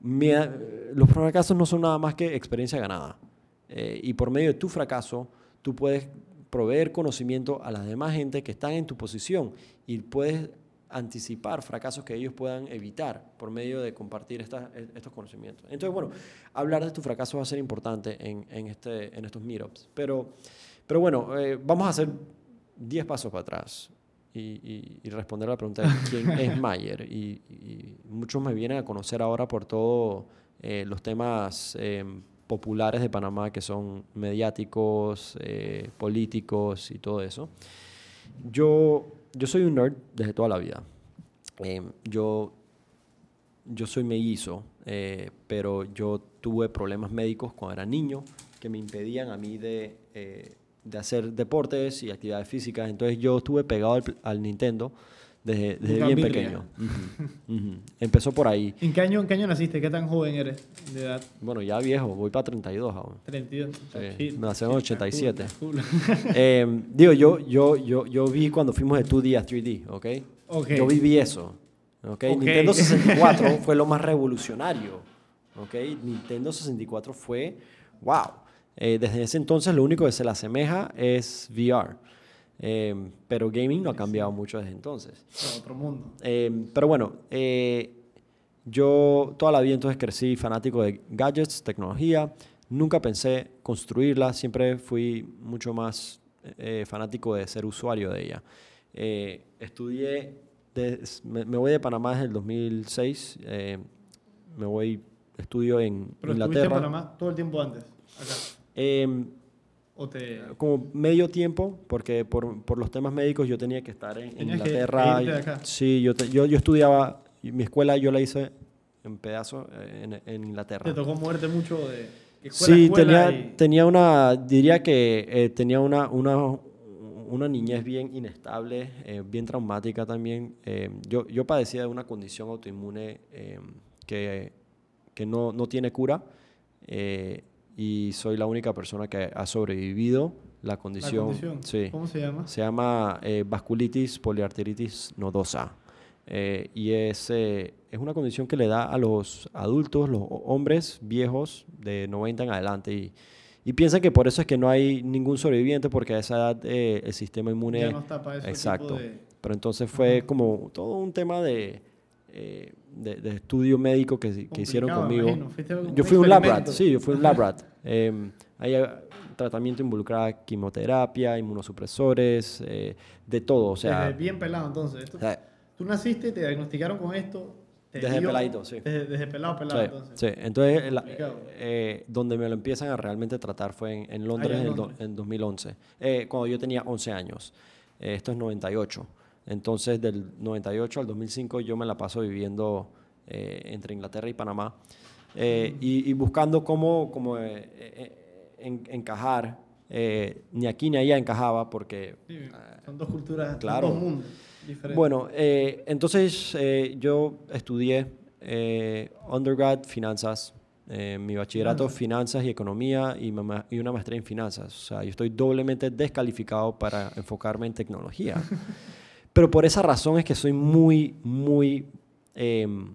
los fracasos no son nada más que experiencia ganada. Eh, y por medio de tu fracaso, tú puedes proveer conocimiento a las demás gente que están en tu posición y puedes anticipar fracasos que ellos puedan evitar por medio de compartir estas- estos conocimientos. Entonces, bueno, hablar de tu fracaso va a ser importante en, en este, en estos meetups. Pero, pero bueno, eh, vamos a hacer 10 pasos para atrás y, y- y responder a la pregunta de quién es Mayer. Y, y muchos me vienen a conocer ahora por todos los temas eh, populares de Panamá que son mediáticos, eh, políticos y todo eso. Yo, yo soy un nerd desde toda la vida. Eh, yo, yo soy mellizo, eh, pero yo tuve problemas médicos cuando era niño que me impedían a mí de, eh, de hacer deportes y actividades físicas. Entonces yo estuve pegado al Nintendo desde, desde bien birria. pequeño. Ujú, ujú. Empezó por ahí. ¿En qué, año, ¿En qué año naciste? ¿Qué tan joven eres de edad? Bueno, ya viejo, voy para 32 aún. 32. Sí, nací en el 87. Cool, cool. Eh, digo, yo, yo, yo, yo vi cuando fuimos de 2D a 3D, ¿ok? Ok. Yo viví eso, ¿ok? Ok. Nintendo 64 fue lo más revolucionario, ¿ok? Nintendo 64 fue, wow. Eh, desde ese entonces lo único que se le asemeja es VR. Eh, pero gaming no ha cambiado mucho desde entonces. Otro mundo. Eh, pero bueno, eh, yo toda la vida entonces crecí fanático de gadgets, tecnología. Nunca pensé construirla, siempre fui mucho más eh, fanático de ser usuario de ella. Eh, estudié, me, me voy de Panamá desde el 2006, eh, me voy, estudio en Pero Inglaterra. en Panamá todo el tiempo antes. Acá. O te... como medio tiempo, porque por, por los temas médicos yo tenía que estar en, en que Inglaterra. de acá. Sí, yo, te- yo, yo estudiaba, mi escuela yo la hice en pedazos eh, en, en Inglaterra. Te tocó moverte mucho de escuela Sí, escuela tenía, y- tenía una, diría que eh, tenía una, una, una niñez bien inestable, eh, bien traumática también. Eh, yo, yo padecía de una condición autoinmune eh, que, que no, no tiene cura eh, y soy la única persona que ha sobrevivido la la condición. condición. Sí. ¿Cómo se llama? Se llama eh, vasculitis poliarteritis nodosa. Eh, y es, eh, es una condición que le da a los adultos, los ho- hombres viejos de 90 en adelante. Y, y piensan que por eso es que no hay ningún sobreviviente, porque a esa edad eh, el sistema inmune... Ya no está para ese Exacto. tipo de... Pero entonces fue como todo un tema de, eh, de, de estudio médico que, que hicieron conmigo. imagino. Yo fui un lab rat, sí, yo fui un lab rat. Eh, hay tratamiento involucraba quimioterapia, inmunosupresores, eh, de todo, o sea, Desde bien pelado, entonces. Esto- o sea, Tú naciste, te diagnosticaron con esto. te Desde dio- peladito, sí. Desde, desde pelado, pelado, sí, entonces. sí. Entonces, la- eh, donde me lo empiezan a realmente tratar fue en, en Londres en do- en 2011, eh, cuando yo tenía 11 años. Eh, esto es 98. Entonces, del 98 al 2005 yo me la paso viviendo eh, entre Inglaterra y Panamá eh, y, y buscando cómo, cómo eh, eh, en- encajar. eh, ni aquí ni allá encajaba porque Sí, son dos culturas, claro. dos mundos diferentes. Bueno, eh, entonces yo estudié undergrad finanzas, mi bachillerato finanzas y economía y, y una maestría en finanzas. O sea, yo estoy doblemente descalificado para enfocarme en tecnología. Pero por esa razón es que soy muy, muy em,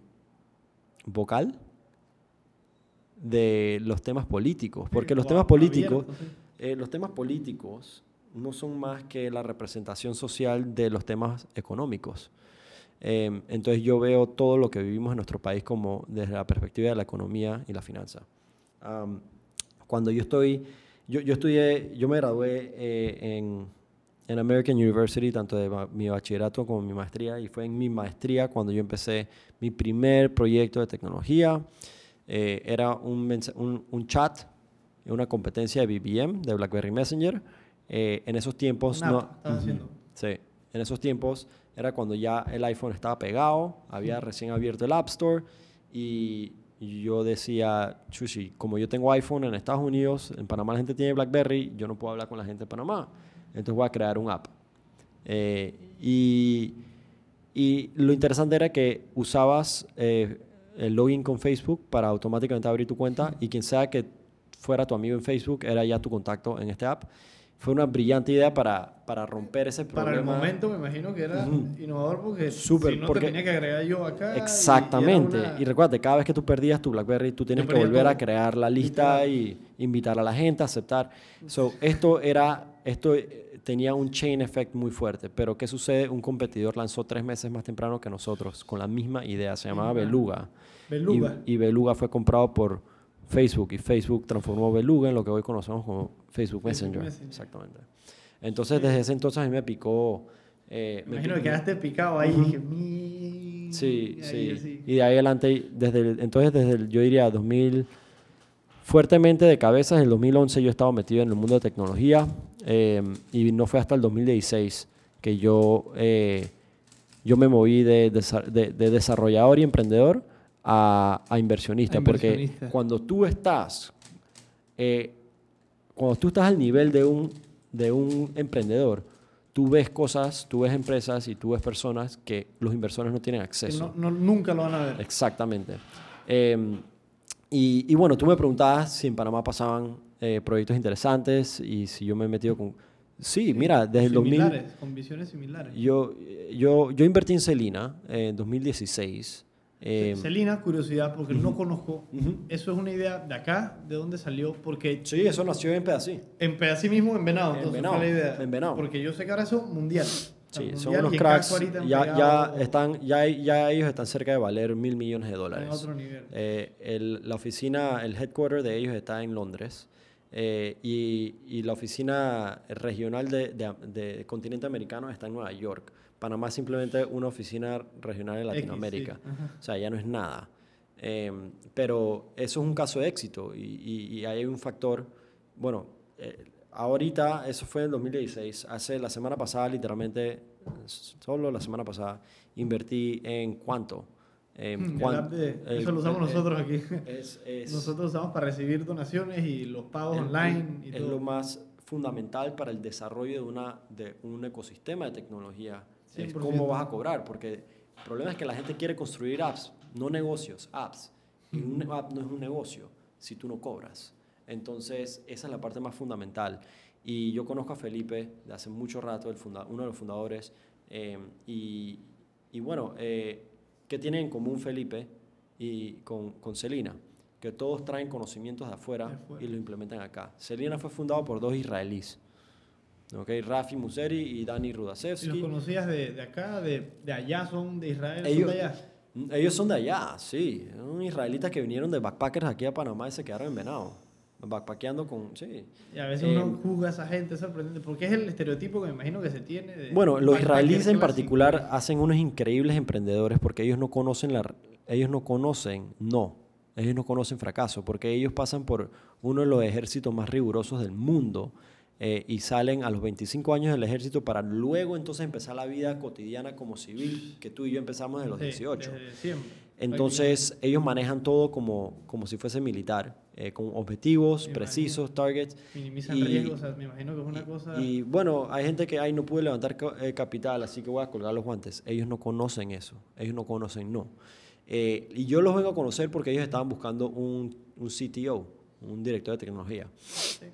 vocal de los temas políticos. Porque los Wow, temas políticos... Eh, los temas políticos no son más que la representación social de los temas económicos. Eh, entonces yo veo todo lo que vivimos en nuestro país como desde la perspectiva de la economía y la finanza. Cuando yo estoy, yo, yo estudié, yo me gradué eh, en, en American University, tanto de mi bachillerato como mi maestría, y fue en mi maestría cuando yo empecé mi primer proyecto de tecnología. Eh, era un, un, un chat, una competencia de BBM, de BlackBerry Messenger. Eh, en esos tiempos Una no... app estaba haciendo. Sí, en esos tiempos era cuando ya el iPhone estaba pegado, había recién abierto el App Store y y yo decía, chuchi, como yo tengo iPhone en Estados Unidos, en Panamá la gente tiene BlackBerry, yo no puedo hablar con la gente de Panamá, entonces voy a crear un app. Eh, y, y lo interesante era que usabas eh, el login con Facebook para automáticamente abrir tu cuenta y quien sea que fuera tu amigo en Facebook era ya tu contacto en este app. Fue una brillante idea para, para romper ese Para el problema. momento me imagino que era Ujú. innovador porque Súper, si no porque- te tenía que agregar yo acá. y- y Exactamente. Y, una- recuerda, cada vez que tú perdías tu BlackBerry, tú tienes que volver a todo. crear la lista y invitar a la gente a aceptar. So, esto era, esto eh, tenía un chain effect muy fuerte. Pero ¿qué sucede? Un competidor lanzó tres meses más temprano que nosotros con la misma idea. Se llamaba. Beluga. Beluga. Y, y Beluga fue comprado por Facebook y Facebook transformó Beluga en lo que hoy conocemos como Facebook Messenger. Messenger. Exactamente. Entonces, desde ese entonces a mí me picó. eh, Me imagino que quedaste picado ahí y dije, mi. Sí, y sí. así. Y de ahí adelante, desde el- entonces desde el, yo diría 2000, fuertemente de cabeza, desde el 2011 yo he estado metido en el mundo de tecnología eh, y no fue hasta el 2016 que yo, eh, yo me moví de, de- de desarrollador y emprendedor a, a inversionista, A porque cuando tú estás, eh, cuando tú estás al nivel de un, de un emprendedor, tú ves cosas, tú ves empresas y tú ves personas que los inversores no tienen acceso. no, no- nunca lo van a ver. Exactamente. Eh, y, y bueno, tú me preguntabas si en Panamá pasaban eh, proyectos interesantes y si yo me he metido con... Sí, mira, desde el 2000... Similares, con visiones similares. Yo, yo, yo invertí en Celina en 2016. eh, Celina, curiosidad, porque no conozco. Ujú. Eso es una idea de acá, de dónde salió, porque sí, eso nació en Pedasí. en así mismo en Venado, En entonces Venado, fue la idea. en Venado. Porque yo sé que ahora eso mundial. Sí, son unos en cracks. Ya, ya, están, ya, ya ellos están cerca de valer mil millones de en dólares. otro nivel. Eh, el- la oficina, el headquarter de ellos está en Londres eh, y, y la oficina regional de, de- de continente americano está en Nueva York. Panamá es simplemente una oficina regional de X, sí. Latinoamérica. O sea, ya no es nada. Eh, pero eso es un caso de éxito y, y- y hay un factor, bueno, eh, ahorita, eso fue en 2016, hace la semana pasada, literalmente, solo la semana pasada, invertí en cuánto. El cuán- app de- el- eso lo usamos el- nosotros aquí. es, es- Nosotros usamos para recibir donaciones y los pagos es- online y es todo. lo más fundamental para el desarrollo de, una, de un ecosistema de tecnología. Es 100%. cómo vas a cobrar, porque el problema es que la gente quiere construir apps, no negocios, apps. Y un app no es un negocio si tú no cobras. Entonces, esa es la parte más fundamental. Y yo conozco a Felipe de hace mucho rato, el funda- uno de los fundadores. eh, y, y bueno, eh, ¿qué tienen en común Felipe y con, con Celina? Que todos traen conocimientos de afuera, De afuera. y lo implementan acá. Celina fue fundado por dos israelíes. ¿okay? Rafi Museri y Dani Si los Rudasevsky. conocías de, de acá, de, de allá, son de Israel, Ellos- son de allá. Ellos son de allá, sí. Son israelitas que vinieron de backpackers aquí a Panamá y se quedaron en Venado. Backpackeando con... Sí. Y a veces Eh, uno juzga a esa gente, es sorprendente, porque es el estereotipo que me imagino que se tiene. De Bueno, los israelíes en clásico. particular hacen unos increíbles emprendedores porque ellos no conocen la, ellos no conocen no, ellos no conocen fracaso porque ellos pasan por uno de los ejércitos más rigurosos del mundo eh, y salen a los 25 años del ejército para luego entonces empezar la vida cotidiana como civil que tú y yo empezamos de los Sí, 18. desde siempre. Entonces ellos manejan todo como, como si fuese militar, eh, con objetivos Me precisos, targets. Minimizan y- riesgos, o sea, me imagino que es una y- cosa. Y bueno, hay gente que, ay, no pude levantar eh, capital, así que voy a colgar los guantes. Ellos no conocen eso, ellos no conocen no. Eh, y yo los vengo a conocer porque ellos estaban buscando un, un CTO, un director de tecnología.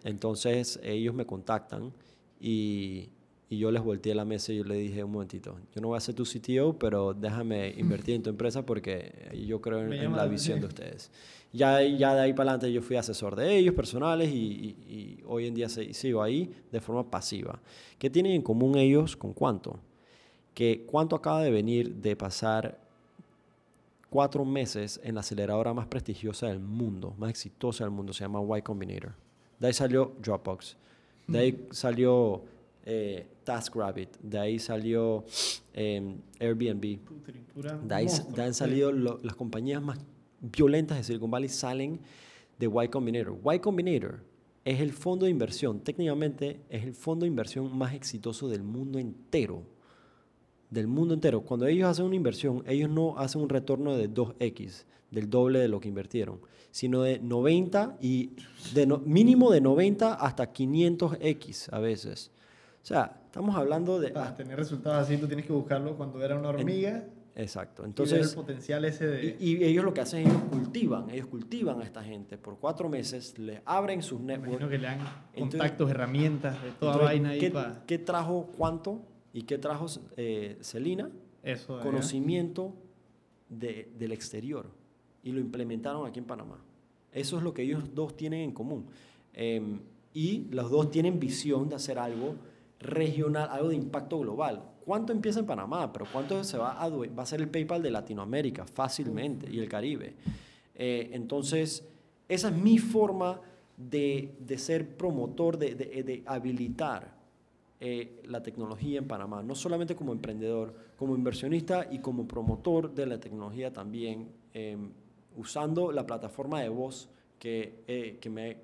Entonces ellos me contactan y, y yo les volteé la mesa y yo le dije, un momentito, yo no voy a ser tu CTO, pero déjame invertir en tu empresa porque yo creo en, la la visión de ustedes. Ya, ya de ahí para adelante yo fui asesor de ellos, personales, y, y- y hoy en día sigo ahí de forma pasiva. ¿Qué tienen en común ellos con cuánto? Que cuánto acaba de venir de pasar cuatro meses en la aceleradora más prestigiosa del mundo, más exitosa del mundo, se llama Y Combinator. De ahí salió Dropbox, de ahí salió eh, TaskRabbit, de ahí salió eh, Airbnb, de ahí, monstruo. de ahí han salido lo- las compañías más violentas de Silicon Valley salen de Y Combinator. Y Combinator es el fondo de inversión, técnicamente es el fondo de inversión más exitoso del mundo entero. Del mundo entero. Cuando ellos hacen una inversión, ellos no hacen un retorno de 2x, del doble de lo que invirtieron, sino de 90 y de no- mínimo de 90 hasta 500x a veces. O sea, estamos hablando de... Para tener resultados así, tú tienes que buscarlo cuando era una hormiga. Exacto. Entonces, el Entonces, potencial ese de. Y, y ellos lo que hacen, ellos cultivan, ellos cultivan a esta gente por cuatro meses, le abren sus imagino networks. que le dan Entonces- contactos, herramientas, de toda Entonces, vaina ahí ¿qué, para. qué trajo cuánto y qué trajo eh, Celina? Eso. de allá. Conocimiento de- del exterior. Y lo implementaron aquí en Panamá. Eso es lo que ellos dos tienen en común. Em, y los dos tienen visión de hacer algo regional, algo de impacto global. ¿Cuánto empieza en Panamá? Pero ¿cuánto se va a, va a ser el PayPal de Latinoamérica fácilmente y el Caribe? Eh, entonces, esa es mi forma de, de ser promotor, de, de- habilitar eh, la tecnología en Panamá, no solamente como emprendedor, como inversionista y como promotor de la tecnología también, eh, usando la plataforma de voz que, eh,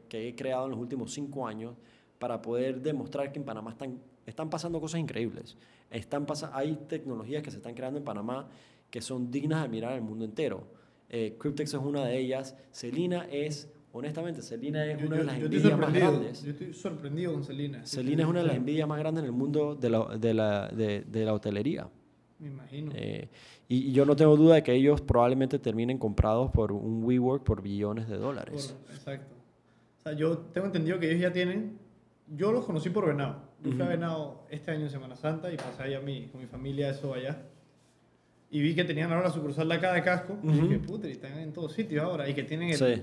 que he creado en los últimos cinco años para poder demostrar que en Panamá están, están pasando cosas increíbles. Están hay tecnologías que se están creando en Panamá que son dignas de mirar al mundo entero. Eh, Cryptex es una de ellas. Celina es honestamente, Selina es Yo- una yo- de las envidias más grandes. Yo estoy sorprendido con Selina. Selina es una de las envidias más grandes en el mundo de la, de la, de, de la hotelería. Me imagino. Eh, y, y yo no tengo duda de que ellos probablemente terminen comprados por un WeWork por billones de dólares. Por- exacto. O sea, yo tengo entendido que ellos ya tienen. Yo los conocí por Venado. Yo fui a Venado este año en Semana Santa y pasé allá mi, con mi familia eso allá. Y vi que tenían ahora la sucursal de acá de Casco. Y Ujú. dije, puta, y están en todos sitios ahora. Y que tienen el. Sí.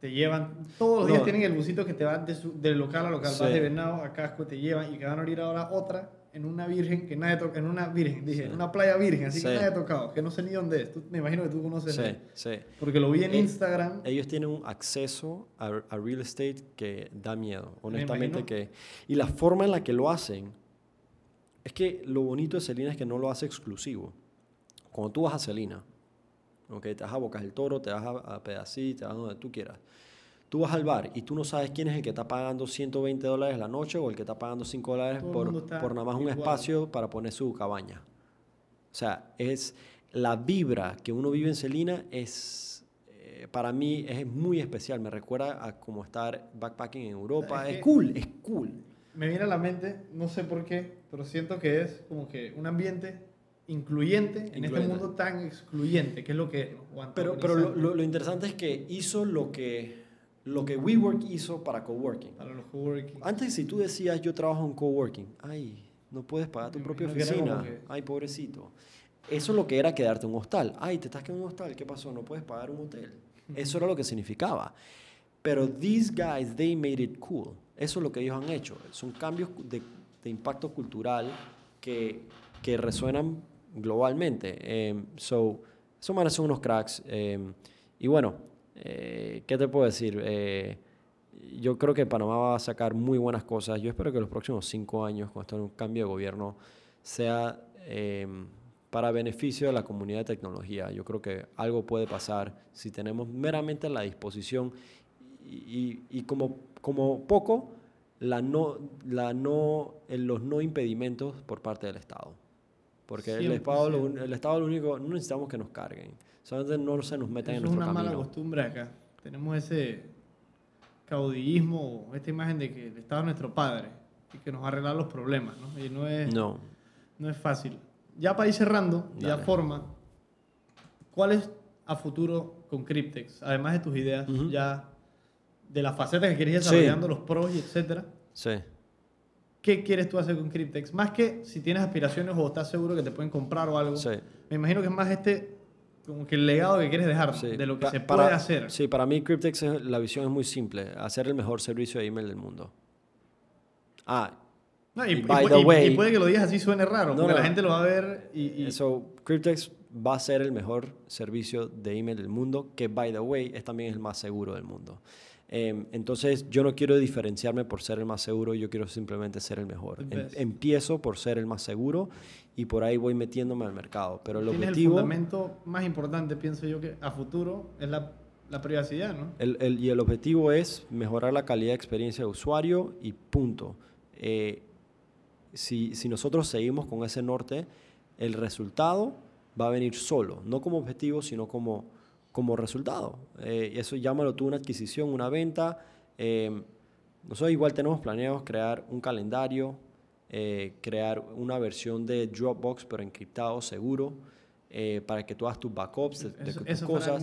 Te llevan. Todos los días No. tienen el busito que te va de, su- de local a local. Sí. Vas de Venado a Casco, te llevan. Y que van a abrir ahora otra en una virgen que nadie toca. En una virgen, dije, Sí. en una playa virgen. Así que Sí. nadie ha tocado. Que no sé ni dónde es. Tú- me imagino que tú conoces. Sí, ¿no? sí. Porque lo vi en Eh, Instagram. Ellos tienen un acceso a, a real estate que da miedo, Me honestamente. que Y la forma en la que lo hacen, es que lo bonito de Celina es que no lo hace exclusivo. Cuando tú vas a Celina, okay, te vas a Bocas del Toro, te vas a, a Pedací, te vas a donde tú quieras. Tú vas al bar y tú no sabes quién es el que está pagando 120 dólares la noche o el que está pagando 5 dólares por, por nada más un igual. espacio para poner su cabaña. O sea, es la vibra que uno vive en Celina es eh, para mí es muy especial. Me recuerda a como estar backpacking en Europa. Es Es, cool, es cool. me viene a la mente, no sé por qué, pero siento que es como que un ambiente incluyente en este Incluyente. mundo tan excluyente, que es lo que Pero, pero lo, lo- lo interesante es que hizo lo que, lo que WeWork hizo para coworking. para los coworking. Antes, si tú decías yo trabajo en coworking, ay, no puedes pagar tu propia oficina, ay, pobrecito. Eso es lo que era quedarte en un hostal. Ay, te estás quedando en un hostal, ¿qué pasó? No puedes pagar un hotel. Eso era lo que significaba. Pero these guys, they made it cool. Eso es lo que ellos han hecho. Son cambios de, de impacto cultural que, que resuenan globalmente. Em, so, esos manes son unos cracks. em, y bueno, eh, ¿qué te puedo decir? Eh, yo creo que Panamá va a sacar muy buenas cosas. Yo espero que los próximos cinco años, con esto un cambio de gobierno, sea em, para beneficio de la comunidad de tecnología. Yo creo que algo puede pasar si tenemos meramente la disposición y, y- como, como poco la no, la no, los no impedimentos por parte del Estado. Porque el Estado, lo, 100%. el Estado lo único, no necesitamos que nos carguen. Solamente no se nos metan en Eso es nuestro una mala camino. costumbre acá. Tenemos ese caudillismo, esta imagen de que el Estado es nuestro padre y que nos va a arreglar los problemas, ¿no? Y no es, No. no es fácil. Ya para ir cerrando, ya forma, ¿cuál es a futuro con Cryptex? Además de tus ideas, Ujú. ya de la faceta que quieres ir Sí. desarrollando, los pros y etcétera. Sí. ¿Qué quieres tú hacer con Cryptex? Más que si tienes aspiraciones o estás seguro que te pueden comprar o algo. Sí. Me imagino que es más este, como que el legado que quieres dejar. Sí, de lo que pa- se para- puede hacer. Sí, para mí Cryptex es- la visión es muy simple, hacer el mejor servicio de email del mundo. Ah, No, y, Y y by pu- the y- way- y puede que lo digas así suene raro, No, porque no. la gente lo va a ver y... y- eso Cryptex va a ser el mejor servicio de email del mundo, que by the way es también el más seguro del mundo. Eh, entonces yo no quiero diferenciarme por ser el más seguro, yo quiero simplemente ser el mejor. Em- empiezo por ser el más seguro y por ahí voy metiéndome al mercado. Pero el objetivo... el fundamento más importante, pienso yo, que a futuro es la, la privacidad, ¿no? El- el- y el objetivo es mejorar la calidad de experiencia de usuario y punto. Eh, si, si nosotros seguimos con ese norte, el resultado va a venir solo, no como objetivo, sino como, como resultado. Eh, y eso llámalo tú una adquisición, una venta. Eh, nosotros igual tenemos planeados crear un calendario, eh, crear una versión de Dropbox, pero encriptado, seguro, eh, para que tú hagas tus backups de, de Eso- tus eso cosas.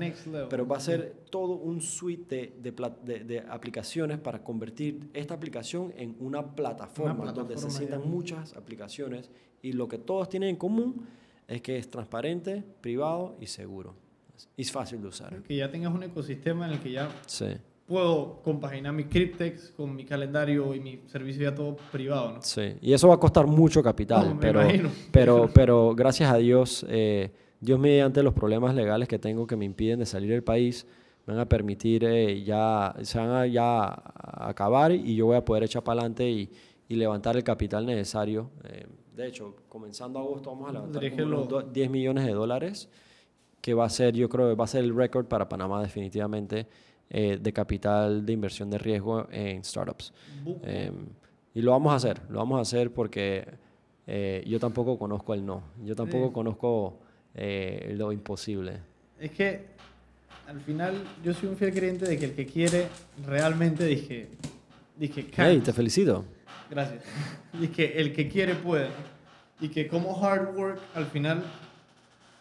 Pero va a ser todo un suite de, de de- aplicaciones para convertir esta aplicación en una plataforma, donde se plataforma, sientan muchas aplicaciones y lo que todos tienen en común es que es transparente, privado y seguro. Es fácil de usar. Que ya tengas un ecosistema en el que ya Sí, puedo compaginar mi Cryptex con mi calendario y mi servicio ya todo privado, ¿no? sí. Y eso va a costar mucho capital, No, pero, imagino. pero, pero gracias a Dios, eh, Dios mediante los problemas legales que tengo que me impiden de salir del país, me van a permitir eh, ya, se van a ya acabar y yo voy a poder echar para adelante y, y levantar el capital necesario. Eh, de hecho, comenzando agosto vamos a levantar como unos lo- do- 10 millones de dólares, que va a ser, yo creo, va a ser el récord para Panamá definitivamente eh, de capital de inversión de riesgo en startups. Eh, y lo vamos a hacer, lo vamos a hacer porque eh, yo tampoco conozco el no, yo tampoco Sí. conozco eh, lo imposible. Es que al final yo soy un fiel creyente de que el que quiere realmente dije, dije, Hey, te felicito. Gracias. Y que el que quiere puede. Y que como hard work al final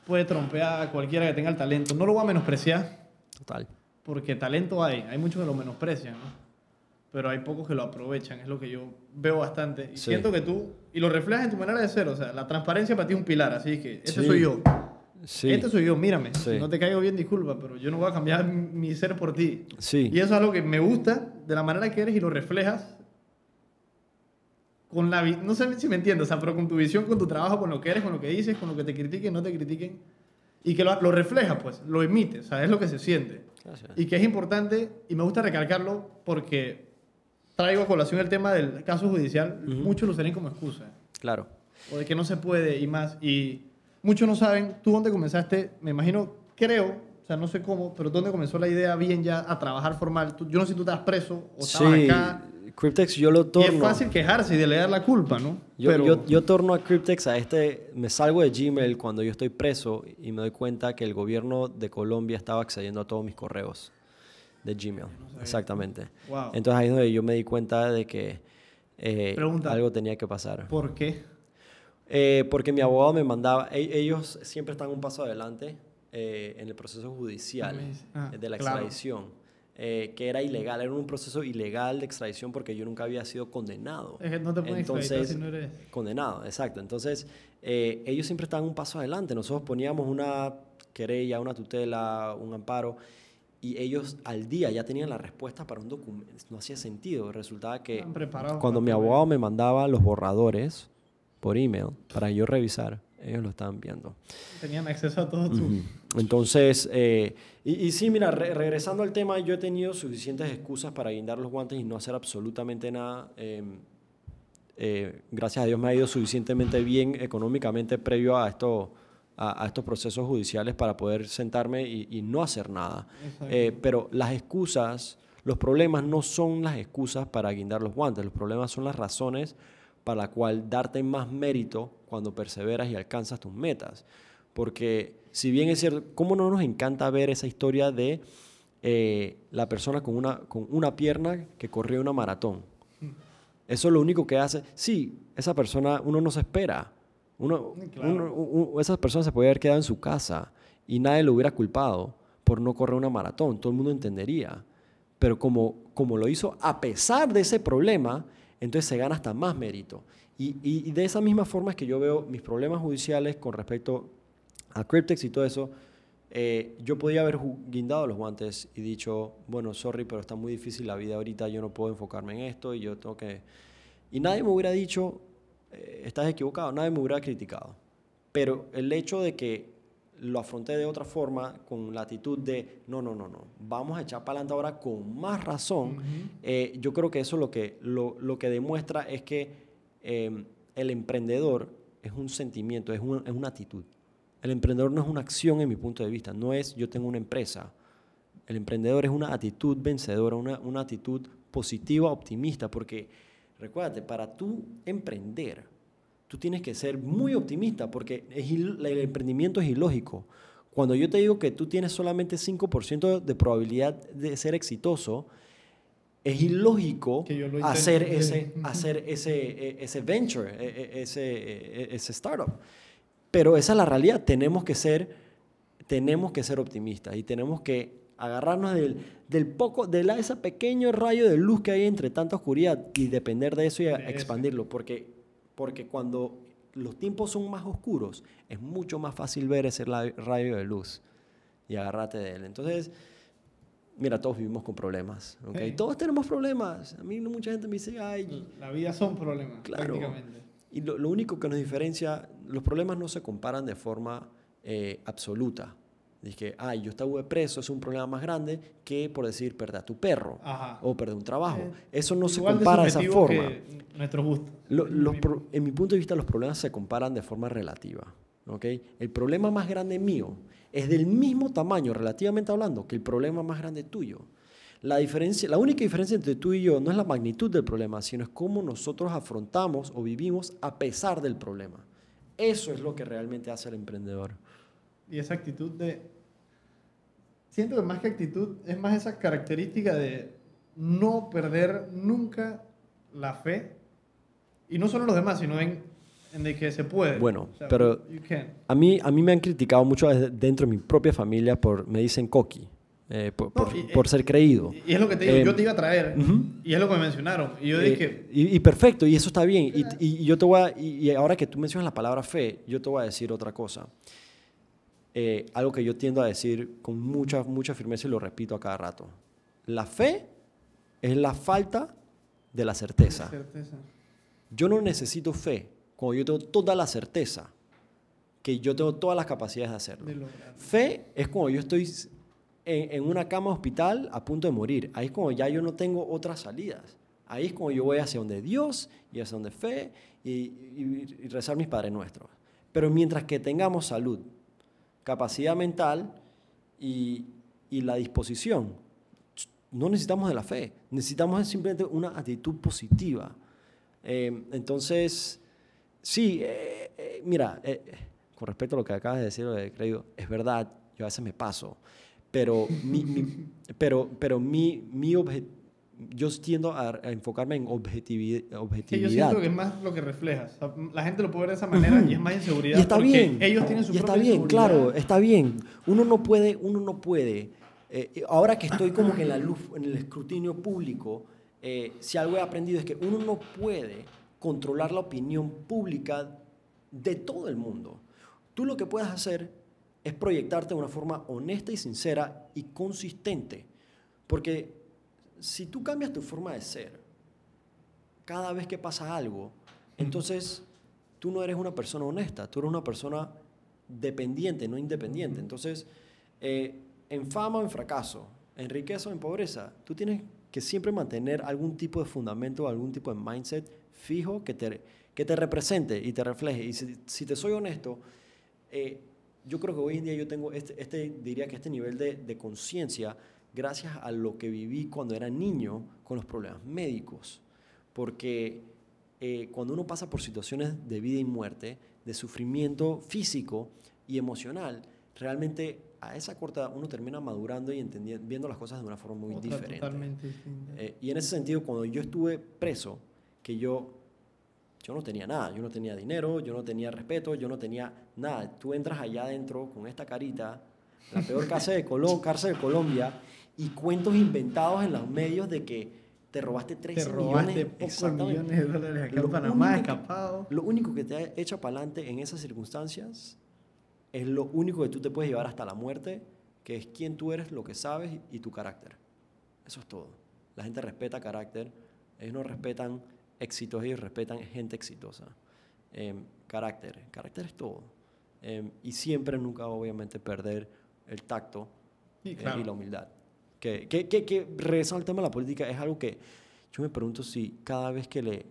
puede trompear a cualquiera que tenga el talento. No lo voy a menospreciar, Total. porque talento hay. Hay muchos que lo menosprecian, ¿no? Pero hay pocos que lo aprovechan, es lo que yo veo bastante. Y Sí. siento que tú, y lo reflejas en tu manera de ser, o sea, la transparencia para ti es un pilar, así que este Sí. soy yo. Sí. Este soy yo, mírame. Sí. Si no te caigo bien, disculpa, pero yo no voy a cambiar mi mi ser por ti. Sí. Y eso es algo que me gusta de la manera que eres y lo reflejas con la no sé si me entiendes, o sea, pero con tu visión, con tu trabajo, con lo que eres, con lo que dices, con lo que te critiquen, no te critiquen y que lo, lo reflejas, pues, lo emites, o sea, es lo que se siente. Gracias. Y que es importante y me gusta recalcarlo porque traigo a colación el tema del caso judicial, muchos lo usarían como excusa Claro. o de que no se puede y más. Y muchos no saben, tú dónde comenzaste, me imagino, creo, o sea, no sé cómo, pero dónde comenzó la idea bien ya a trabajar formal. Tú- yo no sé si tú estás preso o estabas Sí. acá. Cryptex yo lo Y torno. es fácil quejarse y delegar la culpa, ¿no? Yo, pero yo, yo torno a Cryptex a este, me salgo de Gmail cuando yo estoy preso y me doy cuenta que el gobierno de Colombia estaba accediendo a todos mis correos de Gmail. Exactamente. Wow. Entonces ahí es donde yo me di cuenta de que eh, algo tenía que pasar. ¿por qué? Eh, porque mi abogado me mandaba, e- ellos siempre están un paso adelante eh, en el proceso judicial ah, de la claro. Eh, que era ilegal, era un proceso ilegal de extradición porque yo nunca había sido condenado. Es que no te Entonces, si no eres... Condenado, exacto. Entonces, eh, ellos siempre estaban un paso adelante. Nosotros poníamos una querella, una tutela, un amparo, y ellos al día ya tenían la respuesta para un documento. No hacía sentido. Resultaba que cuando mi abogado me mandaba los borradores por email para yo revisar, ellos lo estaban viendo. Tenían acceso a todo. Entonces, eh, y, y sí, mira, re- regresando al tema, yo he tenido suficientes excusas para guindar los guantes y no hacer absolutamente nada. Eh, eh, gracias a Dios me ha ido suficientemente bien económicamente previo a, esto, a, a estos procesos judiciales para poder sentarme y, y no hacer nada. Eh, pero las excusas, los problemas no son las excusas para guindar los guantes, los problemas son las razones para la cual darte más mérito cuando perseveras y alcanzas tus metas. Porque si bien es cierto, ¿cómo no nos encanta ver esa historia de eh, la persona con una, con una pierna que corrió una maratón? Eso es lo único que hace. Sí, esa persona uno no se espera. Uno, Claro. uno- u- u- esa persona se puede haber quedado en su casa y nadie lo hubiera culpado por no correr una maratón. Todo el mundo entendería. Pero como, como lo hizo a pesar de ese problema, entonces se gana hasta más mérito. Y, y- y de esa misma forma es que yo veo mis problemas judiciales con respecto a Cryptex y todo eso. eh, yo podía haber guindado los guantes y dicho, bueno, sorry, pero está muy difícil la vida ahorita, yo no puedo enfocarme en esto y yo tengo que... Y nadie me hubiera dicho, eh, estás equivocado, nadie me hubiera criticado. Pero el hecho de que lo afronté de otra forma, con la actitud de, no, no, no, no, vamos a echar para adelante ahora con más razón, eh, yo creo que eso lo que, lo, lo que demuestra es que eh, el emprendedor es un sentimiento, es una, es una actitud. El emprendedor no es una acción en mi punto de vista, no es yo tengo una empresa. El emprendedor es una actitud vencedora, una, una actitud positiva, optimista, porque recuérdate, para tú emprender, tú tienes que ser muy optimista, porque es el emprendimiento es ilógico. Cuando yo te digo que tú tienes solamente 5% de probabilidad de ser exitoso, es ilógico hacer ese, hacer ese, ese venture, e- e- ese, e- ese startup. Pero esa es la realidad. Tenemos que ser, tenemos que ser optimistas y tenemos que agarrarnos del, del poco, de la, ese pequeño rayo de luz que hay entre tanta oscuridad y depender de eso y De expandirlo. Porque, porque cuando los tiempos son más oscuros, es mucho más fácil ver ese rayo de luz y agarrarte de él. Entonces, mira, todos vivimos con problemas. ¿ok? Sí. Todos tenemos problemas. A mí mucha gente me dice, ay, La vida son problemas, Claro. prácticamente. y lo, lo único que nos diferencia, los problemas no se comparan de forma eh, absoluta. Dije, ay, yo estaba preso, es un problema más grande que, por decir, perder a tu perro Ajá. o perder un trabajo. Eh, Eso no se compara de esa forma. Nuestro gusto. Lo- los pro- en mi punto de vista, los problemas se comparan de forma relativa. ¿ok? El problema más grande mío es del mismo tamaño, relativamente hablando, que el problema más grande tuyo. La, diferencia, la única diferencia entre tú y yo no es la magnitud del problema, sino es cómo nosotros afrontamos o vivimos a pesar del problema. Eso es lo que realmente hace al emprendedor. Y esa actitud de siento que más que actitud es más esa característica de no perder nunca la fe. Y no solo los demás, sino en, en de que se puede. Bueno, pero- you can. A mí, a mí me han criticado mucho dentro de mi propia familia por, me dicen coqui, eh, por, No, por- y- por ser creído. Y es lo que te digo, Eh, yo te iba a traer. ujú. Y es lo que me mencionaron. Y yo Eh, dije, y, y perfecto, y eso está bien. Y, y yo te voy a, y ahora que tú mencionas la palabra fe, yo te voy a decir otra cosa. Eh, algo que yo tiendo a decir con mucha, mucha firmeza y lo repito a cada rato. La fe es la falta de la certeza. certeza. Yo no necesito fe cuando yo tengo toda la certeza que yo tengo todas las capacidades de hacerlo. De. Fe es cuando yo estoy en, en una cama hospital a punto de morir. Ahí es cuando ya yo no tengo otras salidas. Ahí es cuando yo voy hacia donde Dios y hacia donde fe y, y- y rezar mis Padres Nuestros. Pero mientras que tengamos salud, capacidad mental y, y la disposición, no necesitamos de la fe, necesitamos simplemente una actitud positiva. Eh, entonces, sí, eh, eh, mira, eh, con respecto a lo que acabas de decir, de es verdad, yo a veces me paso, pero mi, pero, pero mi, mi obje- yo tiendo a, a enfocarme en objetivi- Que yo objetividad. siento que es más lo que reflejas. O sea, la gente lo puede ver de esa manera y es más inseguridad. Y está bien. Ellos tienen su y está bien, inseguridad. claro, está bien. Uno no puede, uno no puede. eh, ahora que estoy como que en la luz, en el escrutinio público, eh, si algo he aprendido es que uno no puede controlar la opinión pública de todo el mundo. Tú lo que puedes hacer es proyectarte de una forma honesta y sincera y consistente. Porque si tú cambias tu forma de ser, cada vez que pasa algo, entonces tú no eres una persona honesta, tú eres una persona dependiente, no independiente. Entonces, eh, en fama o en fracaso, en riqueza o en pobreza, tú tienes que siempre mantener algún tipo de fundamento, algún tipo de mindset fijo que te, que te represente y te refleje. Y si, si te soy honesto, eh, yo creo que hoy en día yo tengo este, este diría que este nivel de, de conciencia gracias a lo que viví cuando era niño con los problemas médicos. Porque eh, cuando uno pasa por situaciones de vida y muerte, de sufrimiento físico y emocional, realmente a esa corta uno termina madurando y entendiendo, viendo las cosas de una forma muy Otra diferente. Totalmente distinta. Eh, y en ese sentido, cuando yo estuve preso, que yo, yo no tenía nada, yo no tenía dinero, yo no tenía respeto, yo no tenía nada. Tú entras allá adentro con esta carita, la peor cárcel de, cárcel de Colombia, y cuentos inventados en los medios de que te robaste 13 Te robaste millones. pocos millones de dólares acá en Panamá, escapado. Lo único que te echa para adelante en esas circunstancias es lo único que tú te puedes llevar hasta la muerte, que es quién tú eres, lo que sabes y tu carácter. Eso es todo. La gente respeta carácter, ellos no respetan éxitos, ellos respetan gente exitosa. Em, carácter, carácter es todo. Em, y siempre, nunca, obviamente, perder el tacto Sí, eh, claro. y la humildad. Que, que, que, que regresando al tema de la política, es algo que yo me pregunto si cada vez que le,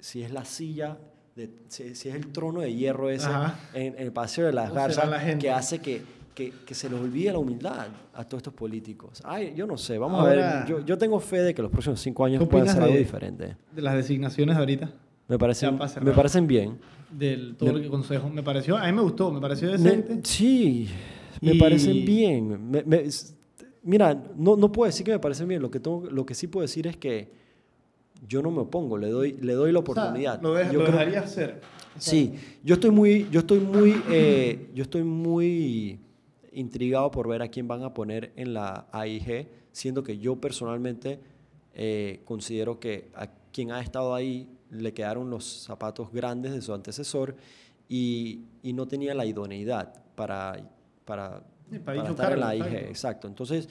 si es la silla, de, si, si es el trono de hierro ese en, en el Paseo de las ¿O será Garzas la que hace que, que, que se les olvide la humildad a todos estos políticos. Ay, yo no sé, vamos a Ahora- ver. Yo, yo tengo fe de que los próximos cinco años ¿Qué puedan ser algo de- diferente. De las designaciones de ahorita, Me parecen, me parecen bien. del todo Me- el consejo, me pareció, a mí me gustó, me pareció Me- decente. sí, me Y- parecen bien. Me- me- mira, no, no puedo decir que me parecen bien. Lo que, tengo, lo que sí puedo decir es que yo no me opongo, le doy, le doy la O sea, oportunidad. lo, deja- Yo lo creo- dejaría hacer. O sea, Sí, yo estoy muy, yo estoy muy, eh, yo estoy muy intrigado por ver a quién van a poner en la AIG, siendo que yo personalmente eh, considero que a quien ha estado ahí le quedaron los zapatos grandes de su antecesor y, y no tenía la idoneidad para, para, para para estar en la AIG. exacto. Exacto. Entonces,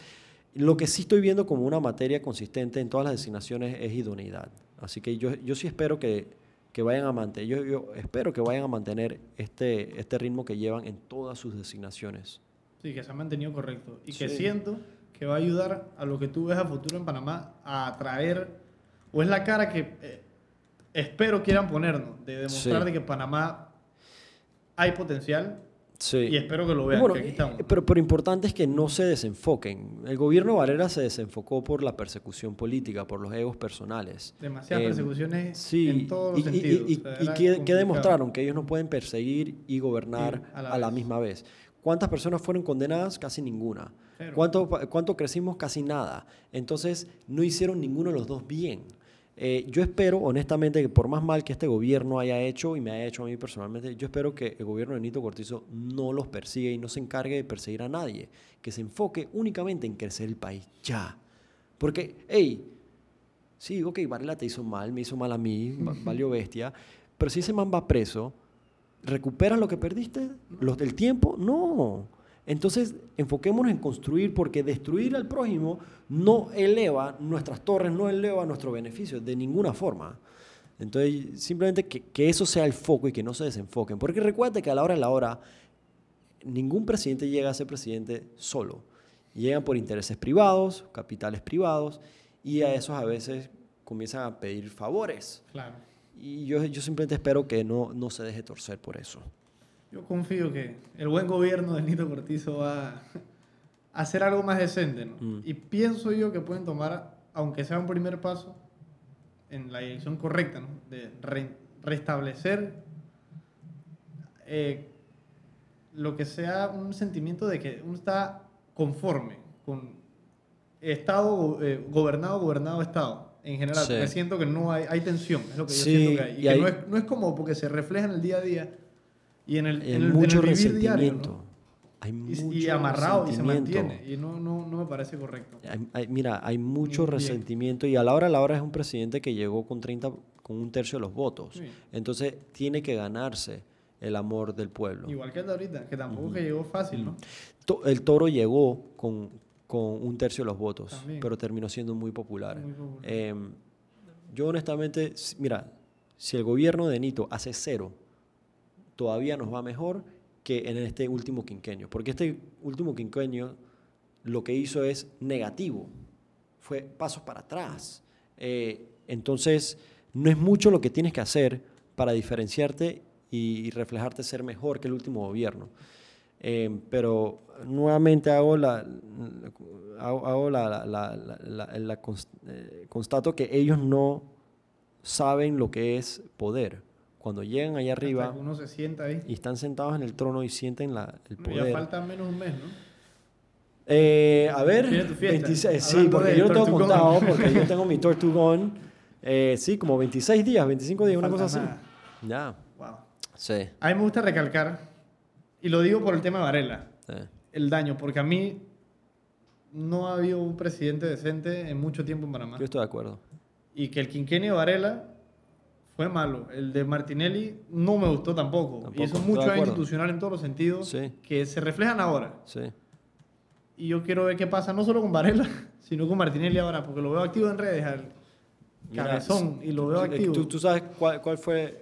lo que sí estoy viendo como una materia consistente en todas las designaciones es idoneidad. Así que yo, yo sí espero que, que vayan a mantener, yo, yo espero que vayan a mantener este, este ritmo que llevan en todas sus designaciones. Sí, que se ha mantenido correcto. Y que Sí. siento que va a ayudar a lo que tú ves a futuro en Panamá a atraer, o es la cara que eh, espero quieran ponernos, de demostrar Sí. de que Panamá hay potencial Sí. y espero que lo vean, Bueno, que aquí estamos. eh, pero, pero importante es que no se desenfoquen. El gobierno de Varela se desenfocó por la persecución política, por los egos personales. Demasiadas Eh, persecuciones Sí, en todos los y, sentidos. y- o sea, y complicado. demostraron? Que ellos no pueden perseguir y gobernar Sí, a a la misma vez. ¿Cuántas personas fueron condenadas? Casi ninguna. ¿Cuánto, ¿Cuánto crecimos? Casi nada. Entonces, no hicieron ninguno de los dos bien. Eh, yo espero, honestamente, que por más mal que este gobierno haya hecho y me haya hecho a mí personalmente, yo espero que el gobierno de Nito Cortizo no los persiga y no se encargue de perseguir a nadie. Que se enfoque únicamente en crecer el país. Ya. Porque, hey, sí, ok, Varela te hizo mal, me hizo mal a mí, va- valió bestia. Pero si ese man va preso, ¿recuperas lo que perdiste? ¿Los del tiempo? No. Entonces, enfoquémonos en construir, porque destruir al prójimo no eleva nuestras torres, no eleva nuestro beneficio de ninguna forma. Entonces, simplemente que, que eso sea el foco y que no se desenfoquen. Porque recuerda que a la hora de la hora, ningún presidente llega a ser presidente solo. Llegan por intereses privados, capitales privados, y a esos a veces comienzan a pedir favores. Claro. Y yo, yo simplemente espero que no, no se deje torcer por eso. Yo confío que el buen gobierno de Nito Cortizo va a hacer algo más decente, ¿no? Mm. Y pienso yo que pueden tomar, aunque sea un primer paso, en la dirección correcta, ¿no? De re- restablecer eh, lo que sea un sentimiento de que uno está conforme con Estado eh, gobernado, gobernado Estado. En general, Sí. porque siento que no hay, hay tensión, es lo que yo Sí, siento que hay. Y, y que hay- no, es, no es como porque se refleja en el día a día y en el, Hay en el, en mucho el vivir resentimiento. diario, ¿no? Hay Y- mucho y, amarrado y se mantiene. Y no, no, no me parece correcto. Hay- hay- mira, hay mucho Bien. resentimiento y a la hora a la hora es un presidente que llegó con 30, con un tercio de los votos. Sí. Entonces tiene que ganarse el amor del pueblo. Igual que el de ahorita, que tampoco que llegó fácil, ¿no? El toro llegó con, con un tercio de los votos, También. pero terminó siendo muy popular. Muy popular. Eh, yo honestamente, mira, si el gobierno de Nito hace cero, todavía nos va mejor que en este último quinquenio, porque este último quinquenio lo que hizo es negativo, fue pasos para atrás. Eh, entonces, no es mucho lo que tienes que hacer para diferenciarte y, reflejarte ser mejor que el último gobierno. Eh, pero nuevamente hago la, hago, la, la- la- eh, constato que ellos no saben lo que es poder. Cuando llegan allá arriba uno se sienta ahí. y están sentados en el trono y sienten la, el Ya poder. falta menos un mes, ¿no? Eh, a ver, tu fiesta. 26, sí, porque yo lo tengo contado, porque yo tengo mi Tortugón. Eh, sí, como 26 días, 25 días, una Falta cosa así. nada. Ya, Wow. sí. A mí me gusta recalcar, y lo digo por el tema de Varela, sí. el daño, porque a mí no ha habido un presidente decente en mucho tiempo en Panamá. Yo estoy de acuerdo. Y que el quinquenio de Varela fue malo. El de Martinelli no me gustó tampoco. Tampoco, y eso es mucho institucional en todos los sentidos Sí. que se reflejan ahora. Sí. Y yo quiero ver qué pasa, no solo con Varela, sino con Martinelli ahora, porque lo veo activo en redes, al Mira, cabezón, y lo veo eh, activo. ¿Tú, tú sabes cuál, cuál fue,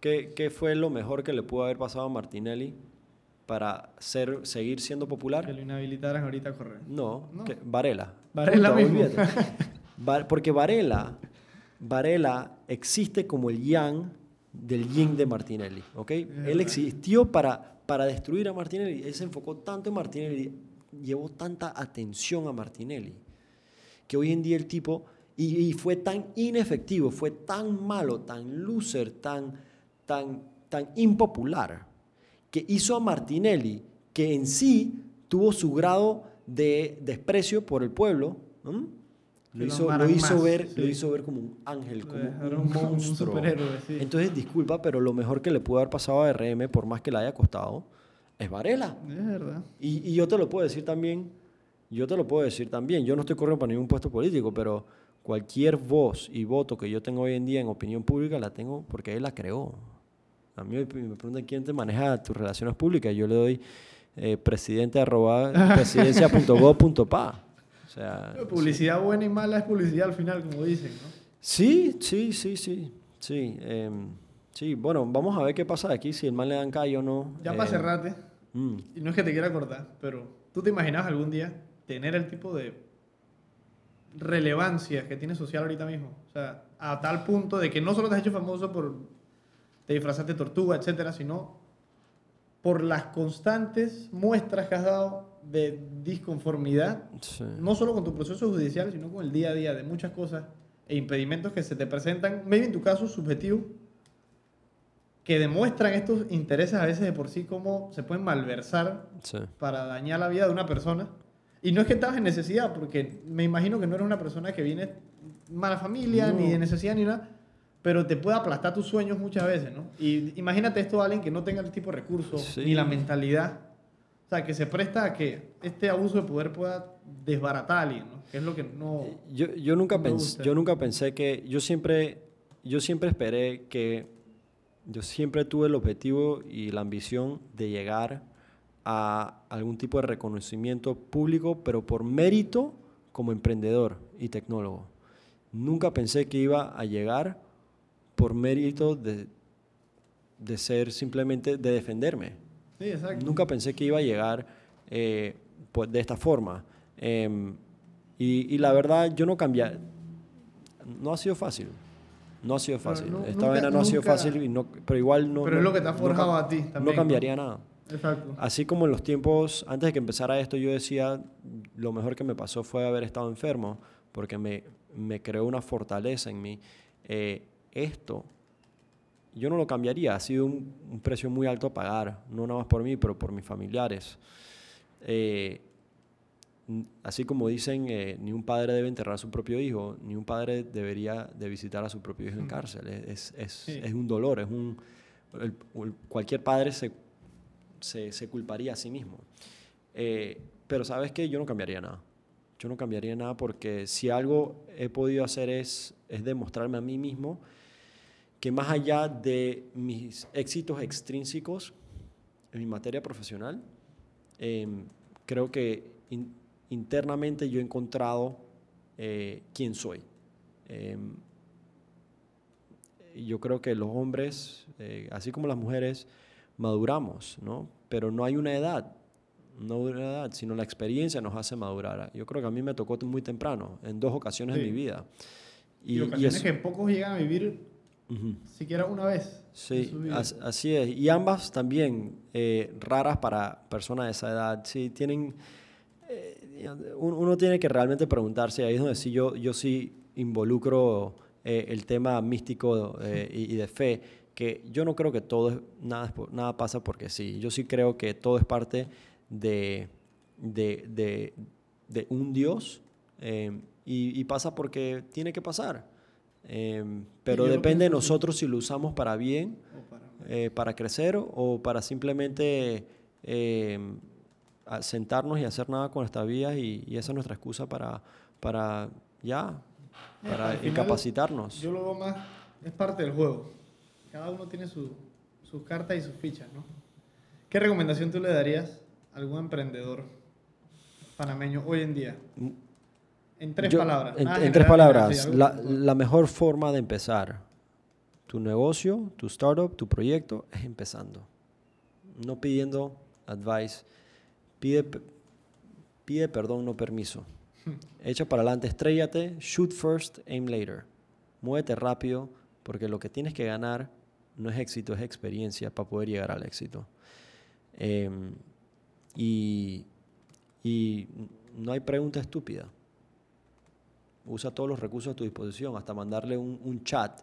qué, qué fue lo mejor que le pudo haber pasado a Martinelli para ser, seguir siendo Que popular? lo inhabilitaran ahorita a correr. No, No. que- Varela. Varela Punto, mismo. porque Varela, Varela existe como el yang del yin de Martinelli, ¿ok? Él existió para, para destruir a Martinelli. Él se enfocó tanto en Martinelli, llevó tanta atención a Martinelli, que hoy en día el tipo, y, y fue tan inefectivo, fue tan malo, tan loser, tan, tan, tan impopular, que hizo a Martinelli, que en sí tuvo su grado de desprecio por el pueblo, ¿m? Lo hizo, lo, hizo más, ver, sí. lo hizo ver como un ángel, como un un monstruo. superhéroe, sí. Entonces, disculpa, pero lo mejor que le pudo haber pasado a RM, por más que le haya costado, es Varela. Es verdad. Y, y yo te lo puedo decir también, yo te lo puedo decir también, yo no estoy corriendo para ningún puesto político, pero cualquier voz y voto que yo tengo hoy en día en opinión pública la tengo porque él la creó. A mí me preguntan quién te maneja tus relaciones públicas, yo le doy eh, presidente arroba presidencia.gov.pa. O sea, Publicidad buena y mala es publicidad al final, como dicen, ¿no? sí, sí, sí, sí, sí. em, sí, bueno, vamos a ver qué pasa de aquí, si el mal le dan callo o no. Ya para em, cerrarte, mm. y no es que te quiera cortar, pero ¿tú te imaginas algún día tener el tipo de relevancia que tiene social ahorita mismo? O sea, a tal punto de que no solo te has hecho famoso por te disfrazaste de tortuga, etcétera, sino por las constantes muestras que has dado de disconformidad, Sí. no solo con tu proceso judicial, sino con el día a día de muchas cosas e impedimentos que se te presentan, maybe en tu caso subjetivo, que demuestran estos intereses a veces de por sí cómo se pueden malversar Sí. para dañar la vida de una persona. Y no es que estabas en necesidad, porque me imagino que no eres una persona que viene mala familia, No. ni de necesidad, ni nada, pero te puede aplastar tus sueños muchas veces, ¿no? Y imagínate esto a alguien que no tenga el tipo de recursos, Sí. ni la mentalidad. O sea, que se presta a que este abuso de poder pueda desbaratar a alguien, ¿no? Que es lo que no... Yo, yo, nunca No me pens- gusta. yo nunca pensé que, yo siempre, yo siempre esperé que, yo siempre tuve el objetivo y la ambición de llegar a algún tipo de reconocimiento público, pero por mérito como emprendedor y tecnólogo. Nunca pensé que iba a llegar por mérito de, de ser simplemente, de defenderme. Sí, exacto. Nunca pensé que iba a llegar eh, pues, de esta forma. Em, y, y la verdad, yo no cambié. No ha sido fácil. No ha sido fácil. no- Esta vaina no ha sido fácil, y no, pero igual no. Pero no- es lo que te ha forjado a ti también, ¿no? cambiaría nada. Exacto. Así como en los tiempos, antes de que empezara esto, yo decía, lo mejor que me pasó fue haber estado enfermo, porque me, me creó una fortaleza en mí. Eh, esto, yo no lo cambiaría, ha sido un, un precio muy alto a pagar, no nada más por mí, pero por mis familiares. Eh, así como dicen, eh, ni un padre debe enterrar a su propio hijo, ni un padre debería de visitar a su propio hijo en cárcel. Es, es, Sí. es un dolor, es un... el- el- cualquier padre se, se, se culparía a sí mismo. Eh, pero sabes que yo no cambiaría nada. Yo no cambiaría nada porque si algo he podido hacer es, es demostrarme a mí mismo que más allá de mis éxitos extrínsecos en mi materia profesional, em, creo que in- internamente yo he encontrado eh, quién soy. Em, y yo creo que los hombres, eh, así como las mujeres, maduramos, ¿no? Pero no hay una edad, no hay una edad, sino la experiencia nos hace madurar. Yo creo que a mí me tocó muy temprano, en dos ocasiones Sí. de mi vida. Y, ocasiones eso- que pocos llegan a vivir Siquiera una vez. Sí, así es. Y ambas también eh, raras para personas de esa edad. Sí, tienen... eh, un- uno tiene que realmente preguntarse, ahí es donde sí yo, yo sí involucro eh, el tema místico y, y de fe, que yo no creo que todo es, nada, nada pasa porque sí. Yo sí creo que todo es parte de, de, de- de un Dios y, y pasa porque tiene que pasar. Eh, pero depende de nosotros si lo usamos para bien para- eh, para crecer o para simplemente eh, sentarnos y hacer nada con nuestra vida y, y esa es nuestra excusa para, para ya, Eh, para final, incapacitarnos. Yo lo veo más, es parte del juego. Cada uno tiene su- sus cartas y sus fichas, ¿no? ¿Qué recomendación tú le darías a algún emprendedor panameño hoy en día? En tres Yo- palabras. En, en tres palabras, la, mejor forma de empezar tu negocio, tu startup, tu proyecto es empezando. No pidiendo advice. Pide, pide perdón, no permiso. Echa para adelante, estrellate, shoot first, aim later. Muévete rápido, porque lo que tienes que ganar no es éxito, es experiencia para poder llegar al éxito. Em, y, y no hay pregunta estúpida. Usa todos los recursos a tu disposición, hasta mandarle un, un chat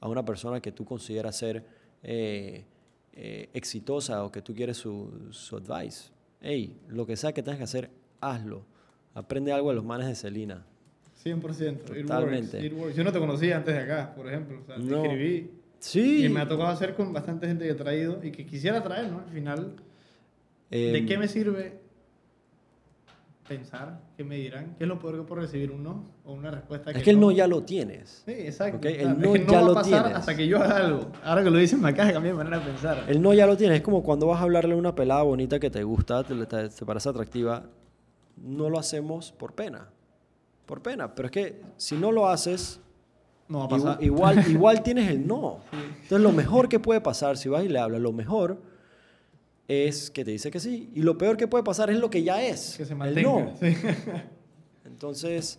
a una persona que tú consideras ser eh, eh, exitosa o que tú quieres su, su advice. Hey, lo que sea que tengas que hacer, hazlo. Aprende algo de los manes de Celina. 100%. It Totalmente. works, it works. Yo no te conocía antes de acá, por ejemplo. O sea, te No. escribí. Sí. Y me ha tocado hacer con bastante gente que he traído y que quisiera traer, ¿no? Al final, ¿de Em, qué me sirve pensar? ¿Qué me dirán? ¿Qué es lo peor que puedo recibir? ¿Un no? ¿O una respuesta Es que el no ya lo tienes. Sí, exacto. Ok, O sea, el es no que no ya va a lo pasar tienes. hasta que yo haga algo. Ahora que lo dices me acaba de cambiar mi manera de pensar. El no ya lo tienes. Es como cuando vas a hablarle a una pelada bonita que te gusta, te, te- te parece atractiva. No lo hacemos por pena. Por pena. Pero es que si no lo haces, No va a pasar. Igual, igual tienes el no. Entonces lo mejor que puede pasar, si vas y le hablas, lo mejor es que te dice que sí. Y lo peor que puede pasar es lo que ya es. que se el mantenga. no. Sí. Entonces,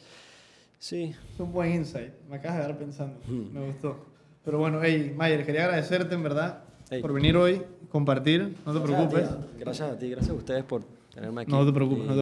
sí. Es un buen insight. Me acabas de dar pensando. Hmm. Me gustó. Pero bueno, hey, Mayer, quería agradecerte en verdad Hey. por venir hoy, compartir. No te preocupes. Gracias a ti, gracias a ustedes por tenerme aquí. No te preocupes. Y- no te